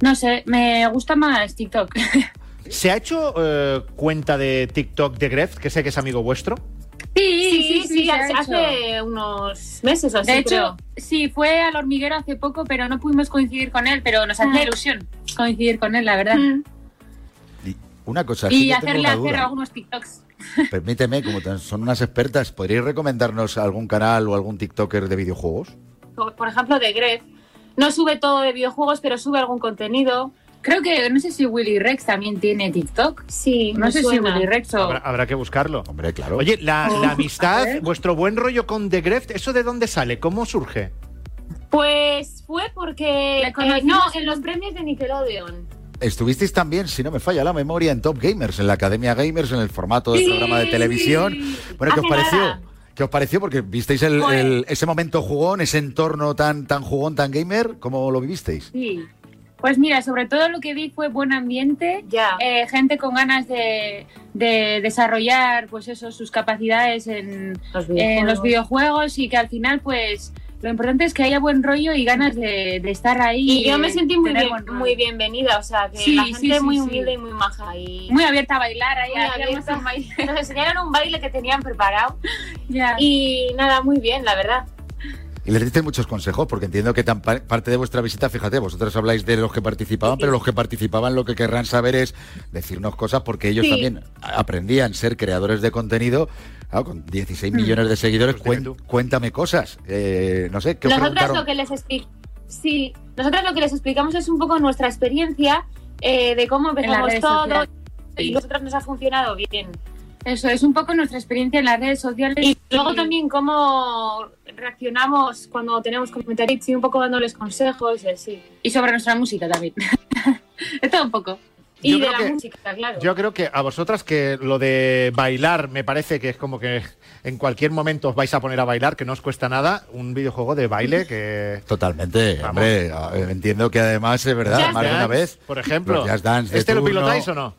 No sé, me gusta más TikTok. ¿Se ha hecho eh, cuenta de TikTok de Gref, que sé que es amigo vuestro? Sí, sí, sí, se ha hace hecho. unos meses o así, De hecho, creo. sí, fue al hormiguero hace poco, pero no pudimos coincidir con él, pero nos hacía Ah. ilusión coincidir con él, la verdad. Mm. Una cosa, Y hacerle una hacer algunos TikToks. Permíteme, como son unas expertas, ¿podríais recomendarnos algún canal o algún TikToker de videojuegos? Por por ejemplo, de Gref. No sube todo de videojuegos, pero sube algún contenido. Creo que, no sé si Willy Rex también tiene TikTok. Sí, No sé suena. si Willy Rex o... Habrá, habrá que buscarlo. Hombre, claro. Oye, la, Oh, la amistad, vuestro buen rollo con The Greft, ¿eso de dónde sale? ¿Cómo surge? Pues fue porque. Eh, no, en los premios de Nickelodeon. Estuvisteis también, si no me falla la memoria, en Top Gamers, en la Academia Gamers, en el formato del Sí, programa de televisión. Bueno, ¿qué os pareció? nada. ¿Qué os pareció? Porque visteis el- Joder. el- ese momento jugón, ese entorno tan, tan jugón, tan gamer, ¿cómo lo vivisteis? Sí. Pues mira, sobre todo lo que vi fue buen ambiente, eh, gente con ganas de, de desarrollar pues eso, sus capacidades en, Los en los videojuegos. y que al final pues lo importante es que haya buen rollo y ganas de, de estar ahí. Y yo me sentí muy, bien, muy bienvenida, o sea, que Sí, la gente sí, muy humilde y muy maja. Y Muy abierta a bailar ahí. abierta. Nos enseñaron un baile que tenían preparado. Y nada, muy bien, la verdad. Y les diste muchos consejos, porque entiendo que tan pa- parte de vuestra visita, fíjate, vosotros habláis de los que participaban, pero los que participaban lo que querrán saber es decirnos cosas, porque ellos Sí. también aprendían ser creadores de contenido. Claro, con 16 Mm. millones de seguidores, Pues cuen- cuéntame cosas. Eh, no sé, ¿qué os Nosotras preguntaron? lo que les sí, nosotras lo que les explicamos es un poco nuestra experiencia eh, de cómo empezamos todo sociales. y nosotras nos ha funcionado bien. Eso es un poco nuestra experiencia en las redes sociales. Y luego también cómo reaccionamos cuando tenemos comentarios y un poco dándoles consejos y así. Y sobre nuestra música también. todo un poco. Y Yo de creo la que- música, claro. Yo creo que a vosotras que lo de bailar me parece que es como que en cualquier momento os vais a poner a bailar, que no os cuesta nada, un videojuego de baile que... Totalmente, Vamos. hombre. Entiendo que además es verdad, Just más de una vez. por ejemplo. los Just Dance de ¿Este lo pilotáis o no?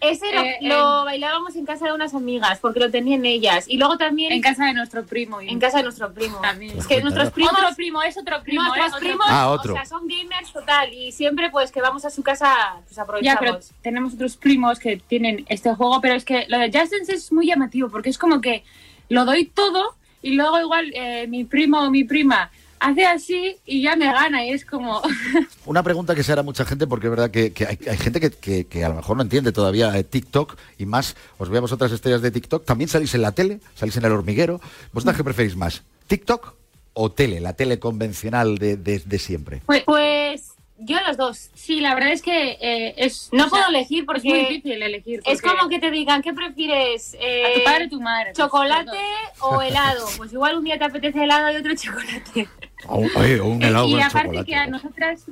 Ese lo, Eh, lo bailábamos en casa de unas amigas, porque lo tenían ellas. Y luego también... En casa de nuestro primo. En casa de nuestro primo. También. Es que nuestros primos... Otro primo, es otro primo. Nuestros ¿eh? Otro primos, Ah, otro. o sea, son gamers total. Y siempre, pues, que vamos a su casa, pues, Ya, aprovechamos. pero tenemos otros primos que tienen este juego, pero es que lo de Just Dance es muy llamativo porque es como que lo doy todo y luego igual eh, mi primo o mi prima hace así y ya me gana y es como... Una pregunta que se hará mucha gente, porque es verdad que, que hay, hay gente que, que- que a lo mejor no entiende todavía eh, TikTok, y más, os veo a vosotras estrellas de TikTok, también salís en la tele, salís en el hormiguero. ¿Vosotras qué preferís más? ¿TikTok o tele, la tele convencional de, de- de siempre? Pues, pues yo los dos. Sí, la verdad es que eh, es... No o puedo sea, elegir porque Es muy difícil elegir. Es como que te digan, ¿qué prefieres? Eh, A tu padre o tu madre. pues, ¿Chocolate o helado? Pues igual un día te apetece helado y otro chocolate. O, oye, o un helado y con aparte chocolate. que a nosotras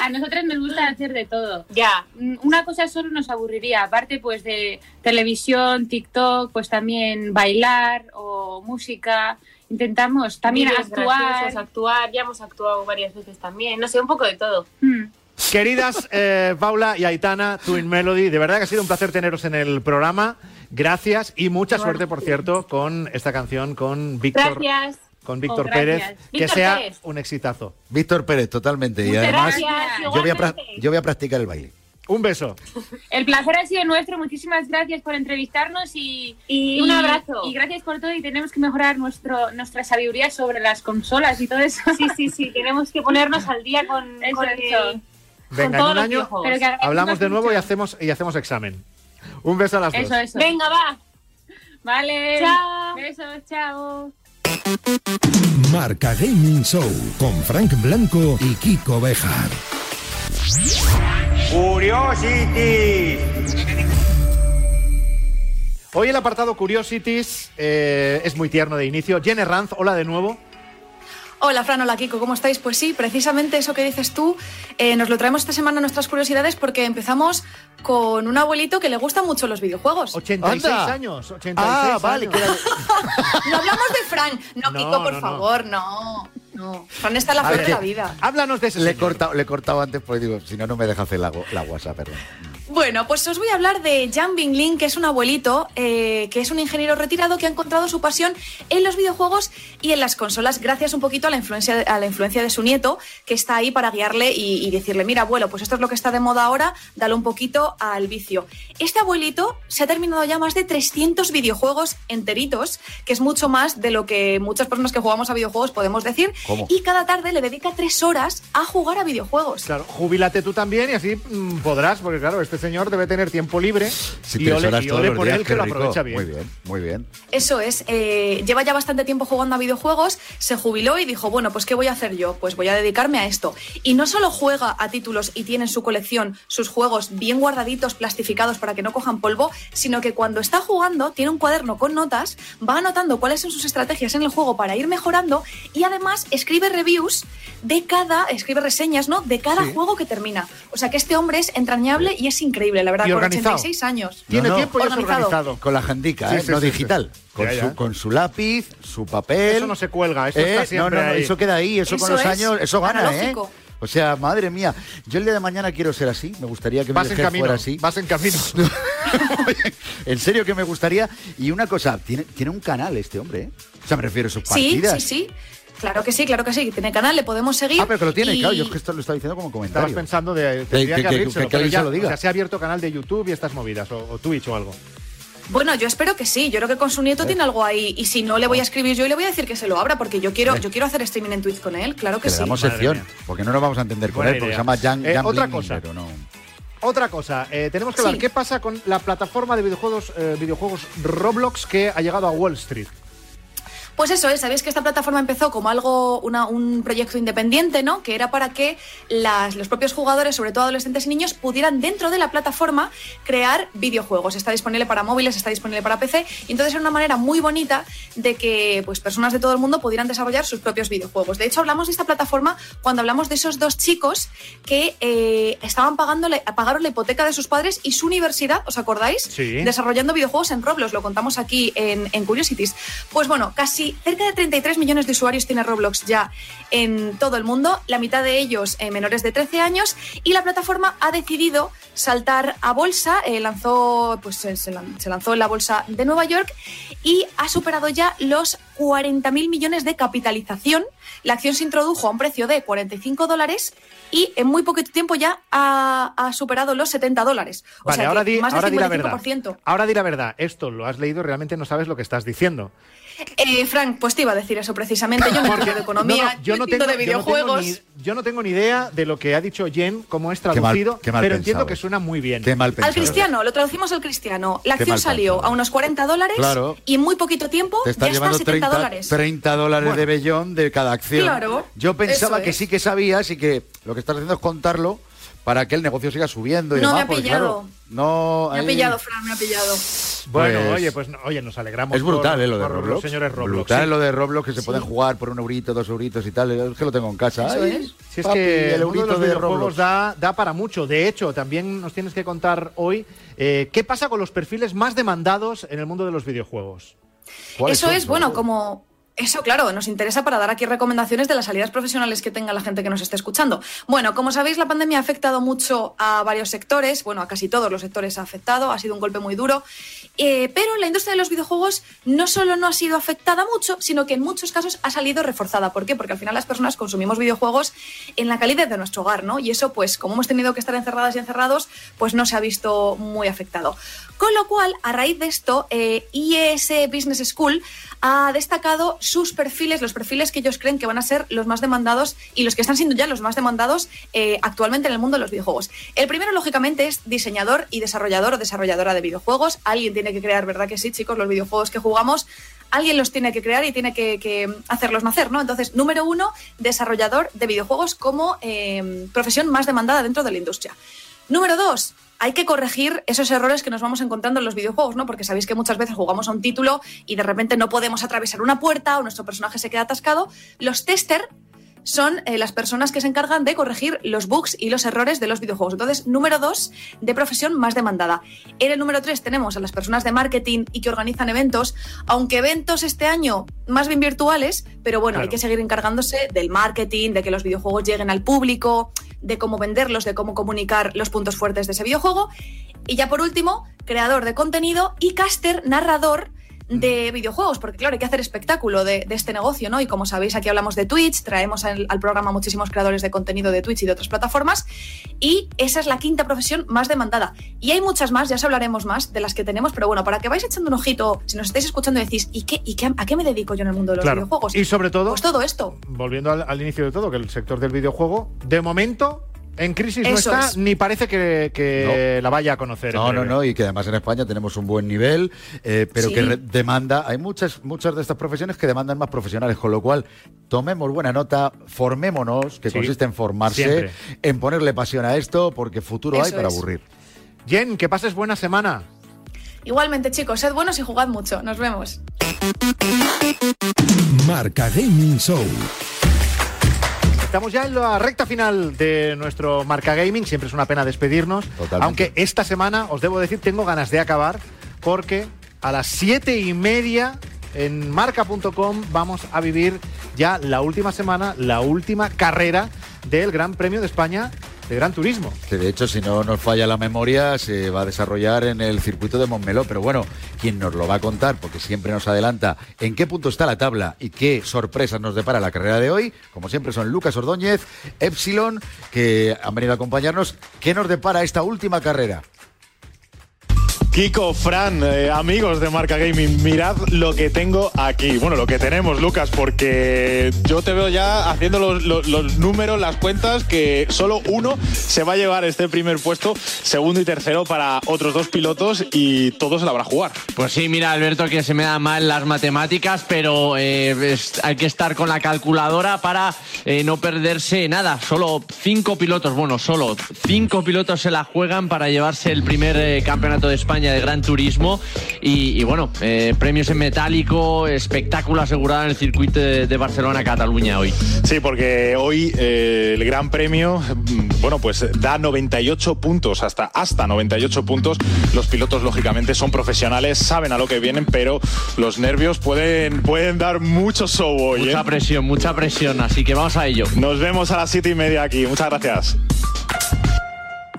a nosotras nos gusta hacer de todo. Ya. Una cosa solo nos aburriría, aparte pues de televisión, TikTok, pues también bailar o música. Intentamos también actuar. actuar. Ya hemos actuado varias veces también. No sé, un poco de todo. Hmm. Queridas eh, Paula y Aitana, Twin Melody, de verdad que ha sido un placer teneros en el programa. Gracias y mucha suerte, por cierto, con esta canción con Víctor. Gracias. Con Víctor Oh, gracias. Pérez, que Víctor sea Pérez. un exitazo. Víctor Pérez, totalmente. y además, gracias, yo voy, a pra- igualmente. yo voy a practicar el baile. Un beso. El placer ha sido nuestro, muchísimas gracias por entrevistarnos y, Y un abrazo. Y gracias por todo y tenemos que mejorar nuestro, nuestra sabiduría sobre las consolas y todo eso. Sí, sí, sí. Tenemos que ponernos al día con, Eso, con el- Venga, en todos un los año hablamos de nuevo y hacemos, y hacemos examen. Un beso a las dos. Eso, eso. Venga, va. Vale. Chao. Besos, chao. Marca Gaming Show con Frank Blanco y Kiko Bejar. Curiosity. Hoy el apartado Curiosities eh, es muy tierno de inicio. Jenny Ranz, hola de nuevo. Hola Fran, hola Kiko, ¿cómo estáis? Pues sí, precisamente eso que dices tú, eh, nos lo traemos esta semana nuestras curiosidades porque empezamos con un abuelito que le gustan mucho los videojuegos. 86 Anda. años. 86 Ah, vale, años. que era- No hablamos de Fran, no, No, Kiko, por no, no. favor, no. No, Fran está en la flor de la vida. Háblanos de ese Le he, cortado, le he cortado antes porque digo, si no, no me deja hacer la, la WhatsApp, perdón. Bueno, pues os voy a hablar de Jan Binglin, que es un abuelito, eh, que es un ingeniero retirado que ha encontrado su pasión en los videojuegos y en las consolas, gracias un poquito a la influencia, a la influencia de su nieto, que está ahí para guiarle y, y decirle, mira, abuelo, pues esto es lo que está de moda ahora, dale un poquito al vicio. Este abuelito se ha terminado ya más de 300 videojuegos enteritos, que es mucho más de lo que muchas personas que jugamos a videojuegos podemos decir, ¿Cómo? y cada tarde le dedica tres horas a jugar a videojuegos. Claro, jubílate tú también y así mm, podrás, porque claro, este señor debe tener tiempo libre Si y ole, horas y ole por días, él que lo aprovecha bien. Muy bien, muy bien. Eso es, eh, lleva ya bastante tiempo jugando a videojuegos, se jubiló y dijo, bueno, pues ¿qué voy a hacer yo? Pues voy a dedicarme a esto. Y no solo juega a títulos y tiene en su colección sus juegos bien guardaditos, plastificados para que no cojan polvo, sino que cuando está jugando tiene un cuaderno con notas, va anotando cuáles son sus estrategias en el juego para ir mejorando y además escribe reviews de cada, escribe reseñas, ¿no? De cada Sí. juego que termina. O sea que este hombre es entrañable y es increíble, la verdad, Y con organizado. 86 años. Tiene No, no. tiempo y es Organizado. organizado. Con la jandica, Sí, ¿eh? sí, no sí, digital. sí. Con, Ya, su, con lápiz, su papel. Eso no se cuelga, eso Eh, está siempre No, no, no, ahí. eso queda ahí, eso, con Eso los es años, eso gana, analógico. ¿eh? O sea, madre mía, yo el día de mañana quiero ser así, me gustaría que mi Vas en camino, fuera así. vas en camino. En serio que me gustaría. Y una cosa, tiene, tiene un canal este hombre, ¿eh? O sea, me refiero a sus Sí, partidas. sí, sí. Claro que sí, claro que sí. Tiene canal, le podemos seguir. Ah, pero que lo tiene, y- claro, yo es que esto lo estaba diciendo como Estabas comentario. pensando de Que- tendría que- que, que- abrírselo, que pero ya, se lo diga. O sea, se ha abierto canal de YouTube y estas movidas, o, o Twitch o algo. Bueno, yo espero que sí. Yo creo que con su nieto tiene algo ahí. Y si no, le voy a escribir yo y le voy a decir que se lo abra, porque yo quiero, Eh. yo quiero hacer streaming en Twitch con él. Claro que, Que le sí. damos sección, porque no nos vamos a entender con él, porque se llama Jan, Eh, Jan otra Bling, cosa. pero no. Otra cosa, eh, tenemos que hablar Sí. qué pasa con la plataforma de videojuegos, eh, videojuegos Roblox que ha llegado a Wall Street. Pues eso es, sabéis que esta plataforma empezó como algo, una- un proyecto independiente, ¿no? Que era para que las- los propios jugadores, sobre todo adolescentes y niños, pudieran dentro de la plataforma crear videojuegos. Está disponible para móviles, está disponible para PC, y entonces era una manera muy bonita de que pues, personas de todo el mundo pudieran desarrollar sus propios videojuegos. De hecho, hablamos de esta plataforma cuando hablamos de esos dos chicos que eh, estaban pagando, pagaron la hipoteca de sus padres y su universidad, ¿os acordáis? Sí. Desarrollando videojuegos en Roblox, lo contamos aquí en, en Curiosities. Pues bueno, casi cerca de 33 millones de usuarios tiene Roblox ya en todo el mundo, la mitad de ellos eh, menores de 13 años, y la plataforma ha decidido saltar a bolsa, eh, lanzó, pues, se, se lanzó en la bolsa de Nueva York y ha superado ya los 40.000 millones de capitalización. La acción se introdujo a un precio de 45 dólares y en muy poquito tiempo ya ha, ha superado los 70 dólares. O Vale, sea, ahora que di, más del ahora di la verdad. 55%. Ahora di la verdad. Esto lo has leído, realmente no sabes lo que estás diciendo. Eh, Frank, pues te iba a decir eso precisamente. Yo no entiendo de economía, No, no, yo, entiendo de yo no tengo videojuegos. ni- Yo no tengo ni idea de lo que ha dicho Jen, cómo es Qué mal- traducido, qué mal pero entiendo pensado. que suena muy bien. Qué mal Al pensado. cristiano, lo traducimos al cristiano. La acción salió a unos 40 dólares Claro. y en muy poquito tiempo Te está ya está a llevando 70 30, dólares. 30 dólares de bellón de cada acción. Claro, Yo pensaba que es. sí que sabías y que lo que estás haciendo es contarlo para que el negocio siga subiendo y No, demás. me ha pillado. claro, no, Me ha pillado, Fran, me ha pillado. Bueno, Pues- oye, pues no- oye, nos alegramos. Es brutal, por- ¿eh? Lo de Roblox. Los señores Roblox. brutal sí. lo de Roblox que se pueden jugar por un eurito, dos euritos y tal. Es que lo tengo en casa. Eso Ay, es. Si es papi, que el de eurito los de videojuegos Roblox. da, da para mucho. De hecho, también nos tienes que contar hoy eh, qué pasa con los perfiles más demandados en el mundo de los videojuegos. ¿Cuáles Eso son? es, bueno, como... Eso, claro, nos interesa para dar aquí recomendaciones de las salidas profesionales que tenga la gente que nos esté escuchando. Bueno, como sabéis, la pandemia ha afectado mucho a varios sectores, bueno, a casi todos los sectores ha afectado, ha sido un golpe muy duro, Eh, pero la industria de los videojuegos no solo no ha sido afectada mucho, sino que en muchos casos ha salido reforzada. ¿Por qué? Porque al final las personas consumimos videojuegos en la calidad de nuestro hogar, ¿no? Y eso, pues, como hemos tenido que estar encerradas y encerrados, pues no se ha visto muy afectado. Con lo cual, a raíz de esto, eh, IES Business School ha destacado sus perfiles, los perfiles que ellos creen que van a ser los más demandados y los que están siendo ya los más demandados eh, actualmente en el mundo de los videojuegos. El primero, lógicamente, es diseñador y desarrollador o desarrolladora de videojuegos. Alguien tiene que crear, ¿verdad que sí, chicos? Los videojuegos que jugamos, alguien los tiene que crear y tiene que, hacerlos nacer, ¿no? Entonces, número uno, desarrollador de videojuegos como eh, profesión más demandada dentro de la industria. Número dos, hay que corregir esos errores que nos vamos encontrando en los videojuegos, ¿no? Porque sabéis que muchas veces jugamos a un título y de repente no podemos atravesar una puerta o nuestro personaje se queda atascado. Los tester son eh, las personas que se encargan de corregir los bugs y los errores de los videojuegos. Entonces, número dos, de profesión más demandada. En el número tres tenemos a las personas de marketing y que organizan eventos, aunque eventos este año más bien virtuales, pero bueno, Claro. hay que seguir encargándose del marketing, de que los videojuegos lleguen al público, de cómo venderlos, de cómo comunicar los puntos fuertes de ese videojuego. Y ya por último, creador de contenido y caster, narrador de videojuegos, porque claro, hay que hacer espectáculo de, de este negocio, ¿no? Y como sabéis, aquí hablamos de Twitch, traemos al, al programa muchísimos creadores de contenido de Twitch y de otras plataformas, y esa es la quinta profesión más demandada. Y hay muchas más, ya os hablaremos más de las que tenemos, pero bueno, para que vais echando un ojito, si nos estáis escuchando y decís, ¿y, qué, y qué, a qué me dedico yo en el mundo de los Claro. videojuegos? Y sobre todo, Pues todo esto. volviendo al, al inicio de todo, que el sector del videojuego, de momento, en crisis no está, es. ni parece que, que la vaya a conocer. No, no, no, y que además en España tenemos un buen nivel, eh, pero Sí. que demanda, hay muchas, muchas de estas profesiones que demandan más profesionales, con lo cual tomemos buena nota, formémonos, que Sí, consiste en formarse, siempre. en ponerle pasión a esto, porque futuro hay para es. aburrir. Jen, que pases buena semana. Igualmente, chicos, sed buenos y jugad mucho. Nos vemos. Marca Gaming Show. Estamos ya en la recta final de nuestro Marca Gaming. Siempre es una pena despedirnos. Totalmente. Aunque esta semana, os debo decir, tengo ganas de acabar porque a las siete y media en marca.com vamos a vivir ya la última semana, la última carrera del Gran Premio de España de Gran Turismo. Que de hecho, si no nos falla la memoria, se va a desarrollar en el circuito de Montmeló. Pero bueno, quien nos lo va a contar, porque siempre nos adelanta en qué punto está la tabla y qué sorpresas nos depara la carrera de hoy, como siempre son Lucas Ordóñez, Epsilon, que han venido a acompañarnos. ¿Qué nos depara esta última carrera? Kiko, Fran, eh, amigos de Marca Gaming, mirad lo que tengo aquí. Bueno, lo que tenemos, Lucas, porque yo te veo ya haciendo los, números, las cuentas, que solo uno se va a llevar este primer puesto, segundo y tercero para otros dos pilotos y todos se la habrá jugar. Pues sí, mira, Alberto, que se me dan mal las matemáticas, pero eh, hay que estar con la calculadora para eh, no perderse nada. Solo cinco pilotos, bueno, solo cinco pilotos se la juegan para llevarse el primer campeonato de España de Gran Turismo. Y, y bueno, eh, premios en metálico, espectáculo asegurado en el circuito de, de Barcelona-Cataluña hoy. Sí, porque hoy eh, el Gran Premio, mm, bueno, pues da 98 puntos, hasta, hasta 98 puntos. Los pilotos, lógicamente, son profesionales, saben a lo que vienen, pero los nervios pueden, pueden dar mucho show hoy. Mucha ¿eh? presión, mucha presión, así que vamos a ello. Nos vemos a las siete y media aquí. Muchas gracias.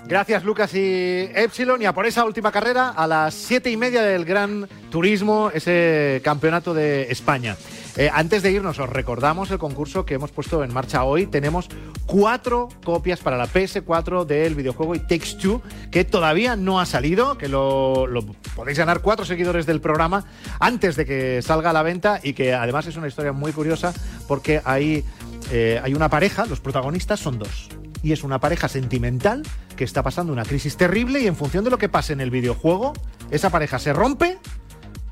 Gracias Lucas y Epsilon y a por esa última carrera a las siete y media del Gran Turismo, ese campeonato de España. Eh, antes de irnos, os recordamos el concurso que hemos puesto en marcha hoy. Tenemos cuatro copias para la PS4 del videojuego It Takes Two, que todavía no ha salido, que lo, lo podéis ganar cuatro seguidores del programa antes de que salga a la venta y que además es una historia muy curiosa porque hay, eh, hay una pareja, los protagonistas son dos. Y es una pareja sentimental que está pasando una crisis terrible y en función de lo que pase en el videojuego, esa pareja se rompe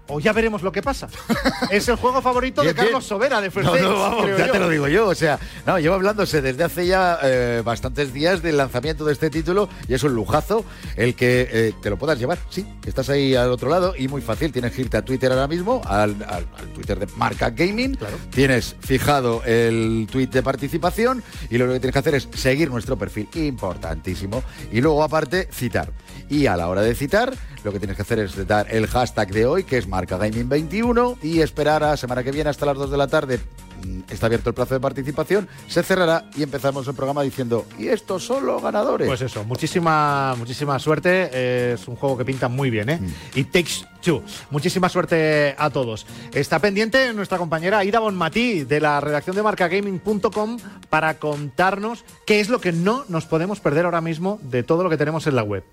o ya veremos lo que pasa. es el juego favorito de. Carlos Sobera de First No, Dates, no, vamos, creo ya yo. te lo digo yo. O sea, no, llevo hablándose desde hace ya eh, bastantes días del lanzamiento de este título y es un lujazo el que eh, te lo puedas llevar. Sí, estás ahí al otro lado y muy fácil. Tienes que irte a Twitter ahora mismo, al, al- al Twitter de Marca Gaming. Tienes fijado el tweet de participación y lo que tienes que hacer es seguir nuestro perfil, importantísimo. Y luego, aparte, citar. Y a la hora de citar, lo que tienes que hacer es dar el hashtag de hoy, que es MarcaGaming21, y esperar a semana que viene hasta las 2 de la tarde. Mm, Está abierto el plazo de participación, se cerrará y empezamos el programa diciendo, y estos son los ganadores. Pues eso, muchísima, muchísima suerte. Es un juego que pinta muy bien, ¿eh? Mm. Y Takes Two. Muchísima suerte a todos. Está pendiente nuestra compañera Aida Bonmatí de la redacción de marcagaming.com para contarnos qué es lo que no nos podemos perder ahora mismo de todo lo que tenemos en la web.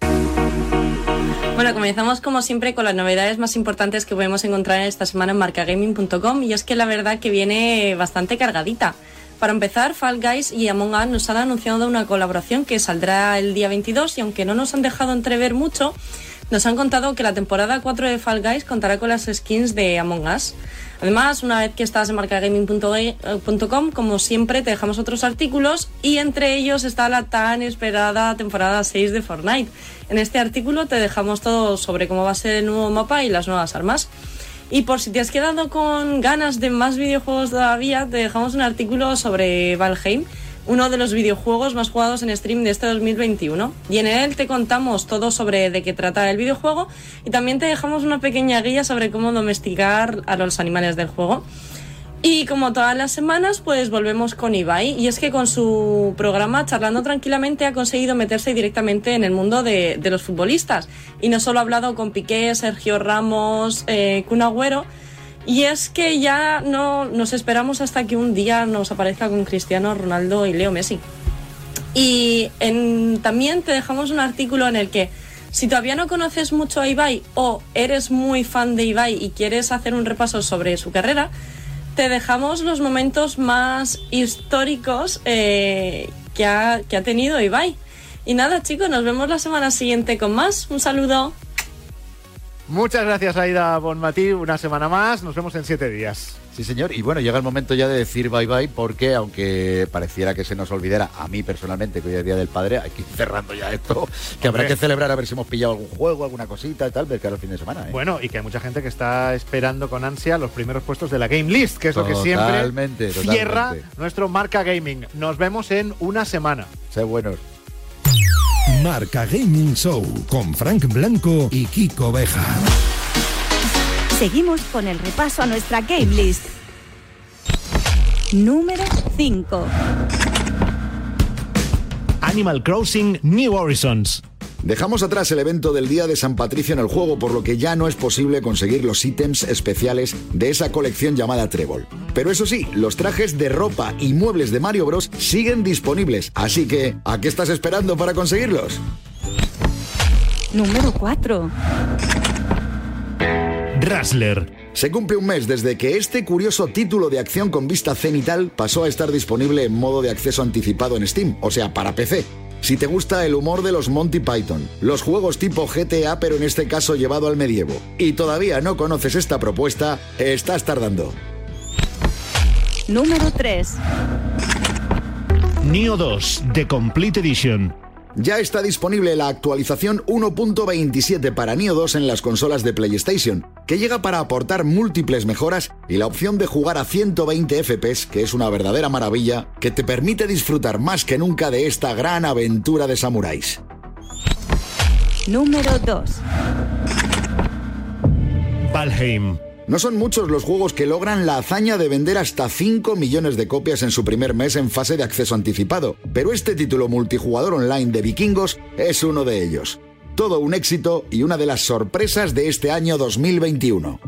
Bueno, comenzamos como siempre con las novedades más importantes que podemos encontrar esta semana en marcagaming.com y es que la verdad que viene bastante cargadita. Para empezar, Fall Guys y Among Us nos han anunciado una colaboración que saldrá el día 22 y aunque no nos han dejado entrever mucho, nos han contado que la temporada 4 de Fall Guys contará con las skins de Among Us. Además, una vez que estás en marcagaming.com, como siempre, te dejamos otros artículos y entre ellos está la tan esperada temporada 6 de Fortnite. En este artículo te dejamos todo sobre cómo va a ser el nuevo mapa y las nuevas armas. Y por si te has quedado con ganas de más videojuegos todavía, te dejamos un artículo sobre Valheim, uno de los videojuegos más jugados en stream de este 2021. Y en él te contamos todo sobre de qué trata el videojuego y también te dejamos una pequeña guía sobre cómo domesticar a los animales del juego. Y como todas las semanas, pues volvemos con Ibai. Y es que con su programa Charlando Tranquilamente ha conseguido meterse directamente en el mundo de, los futbolistas. Y no solo ha hablado con Piqué, Sergio Ramos, eh, Agüero. Y es que ya no nos esperamos hasta que un día nos aparezca con Cristiano Ronaldo y Leo Messi. Y también te dejamos un artículo en el que si todavía no conoces mucho a Ibai o eres muy fan de Ibai y quieres hacer un repaso sobre su carrera, te dejamos los momentos más históricos eh, que, ha, que ha tenido Ibai. Y nada, chicos, nos vemos la semana siguiente con más. Un saludo. Muchas gracias, Aida Bonmatí. Una semana más. Nos vemos en siete días. Sí, señor. Y bueno, llega el momento ya de decir bye bye porque aunque pareciera que se nos olvidara, a mí personalmente, que hoy es Día del Padre, hay que ir cerrando ya esto, que habrá que celebrar a ver si hemos pillado algún juego, alguna cosita y tal, ver que ahora el fin de semana. ¿eh? Bueno, y que hay mucha gente que está esperando con ansia los primeros puestos de la Game List, que es lo que siempre cierra totalmente. nuestro Marca Gaming. Nos vemos en una semana. Sé buenos. Marca Gaming Show con Frank Blanco y Kiko Beja. Seguimos con el repaso a nuestra Game List. Número 5. Animal Crossing New Horizons. Dejamos atrás el evento del Día de San Patricio en el juego, por lo que ya no es posible conseguir los ítems especiales de esa colección llamada Trébol. Pero eso sí, los trajes de ropa y muebles de Mario Bros siguen disponibles, así que ¿a qué estás esperando para conseguirlos? Número 4. Rassler. Se cumple un mes desde que este curioso título de acción con vista cenital pasó a estar disponible en modo de acceso anticipado en Steam, o sea, para PC. Si te gusta el humor de los Monty Python, los juegos tipo GTA pero en este caso llevado al medievo, y todavía no conoces esta propuesta, estás tardando. Número 3. Neo 2, The Complete Edition. Ya está disponible la actualización 1.27 para Neo 2 en las consolas de PlayStation, que llega para aportar múltiples mejoras y la opción de jugar a 120 FPS, que es una verdadera maravilla, que te permite disfrutar más que nunca de esta gran aventura de samuráis. Número 2. Valheim. No son muchos los juegos que logran la hazaña de vender hasta 5 millones de copias en su primer mes en fase de acceso anticipado, pero este título multijugador online de vikingos es uno de ellos. Todo un éxito y una de las sorpresas de este año 2021.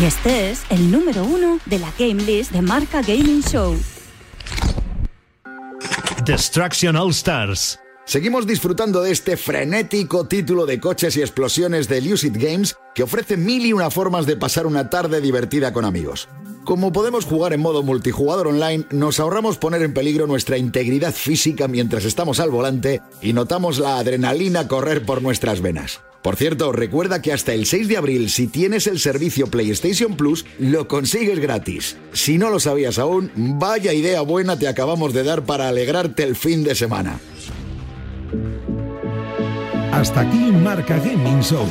Y este es el número 1 de la Game List de Marca Gaming Show. Destruction All Stars. Seguimos disfrutando de este frenético título de coches y explosiones de Lucid Games que ofrece mil y una formas de pasar una tarde divertida con amigos. Como podemos jugar en modo multijugador online, nos ahorramos poner en peligro nuestra integridad física mientras estamos al volante y notamos la adrenalina correr por nuestras venas. Por cierto, recuerda que hasta el 6 de abril, si tienes el servicio PlayStation Plus, lo consigues gratis. Si no lo sabías aún, vaya idea buena te acabamos de dar para alegrarte el fin de semana. Hasta aquí Marca Gaming Show.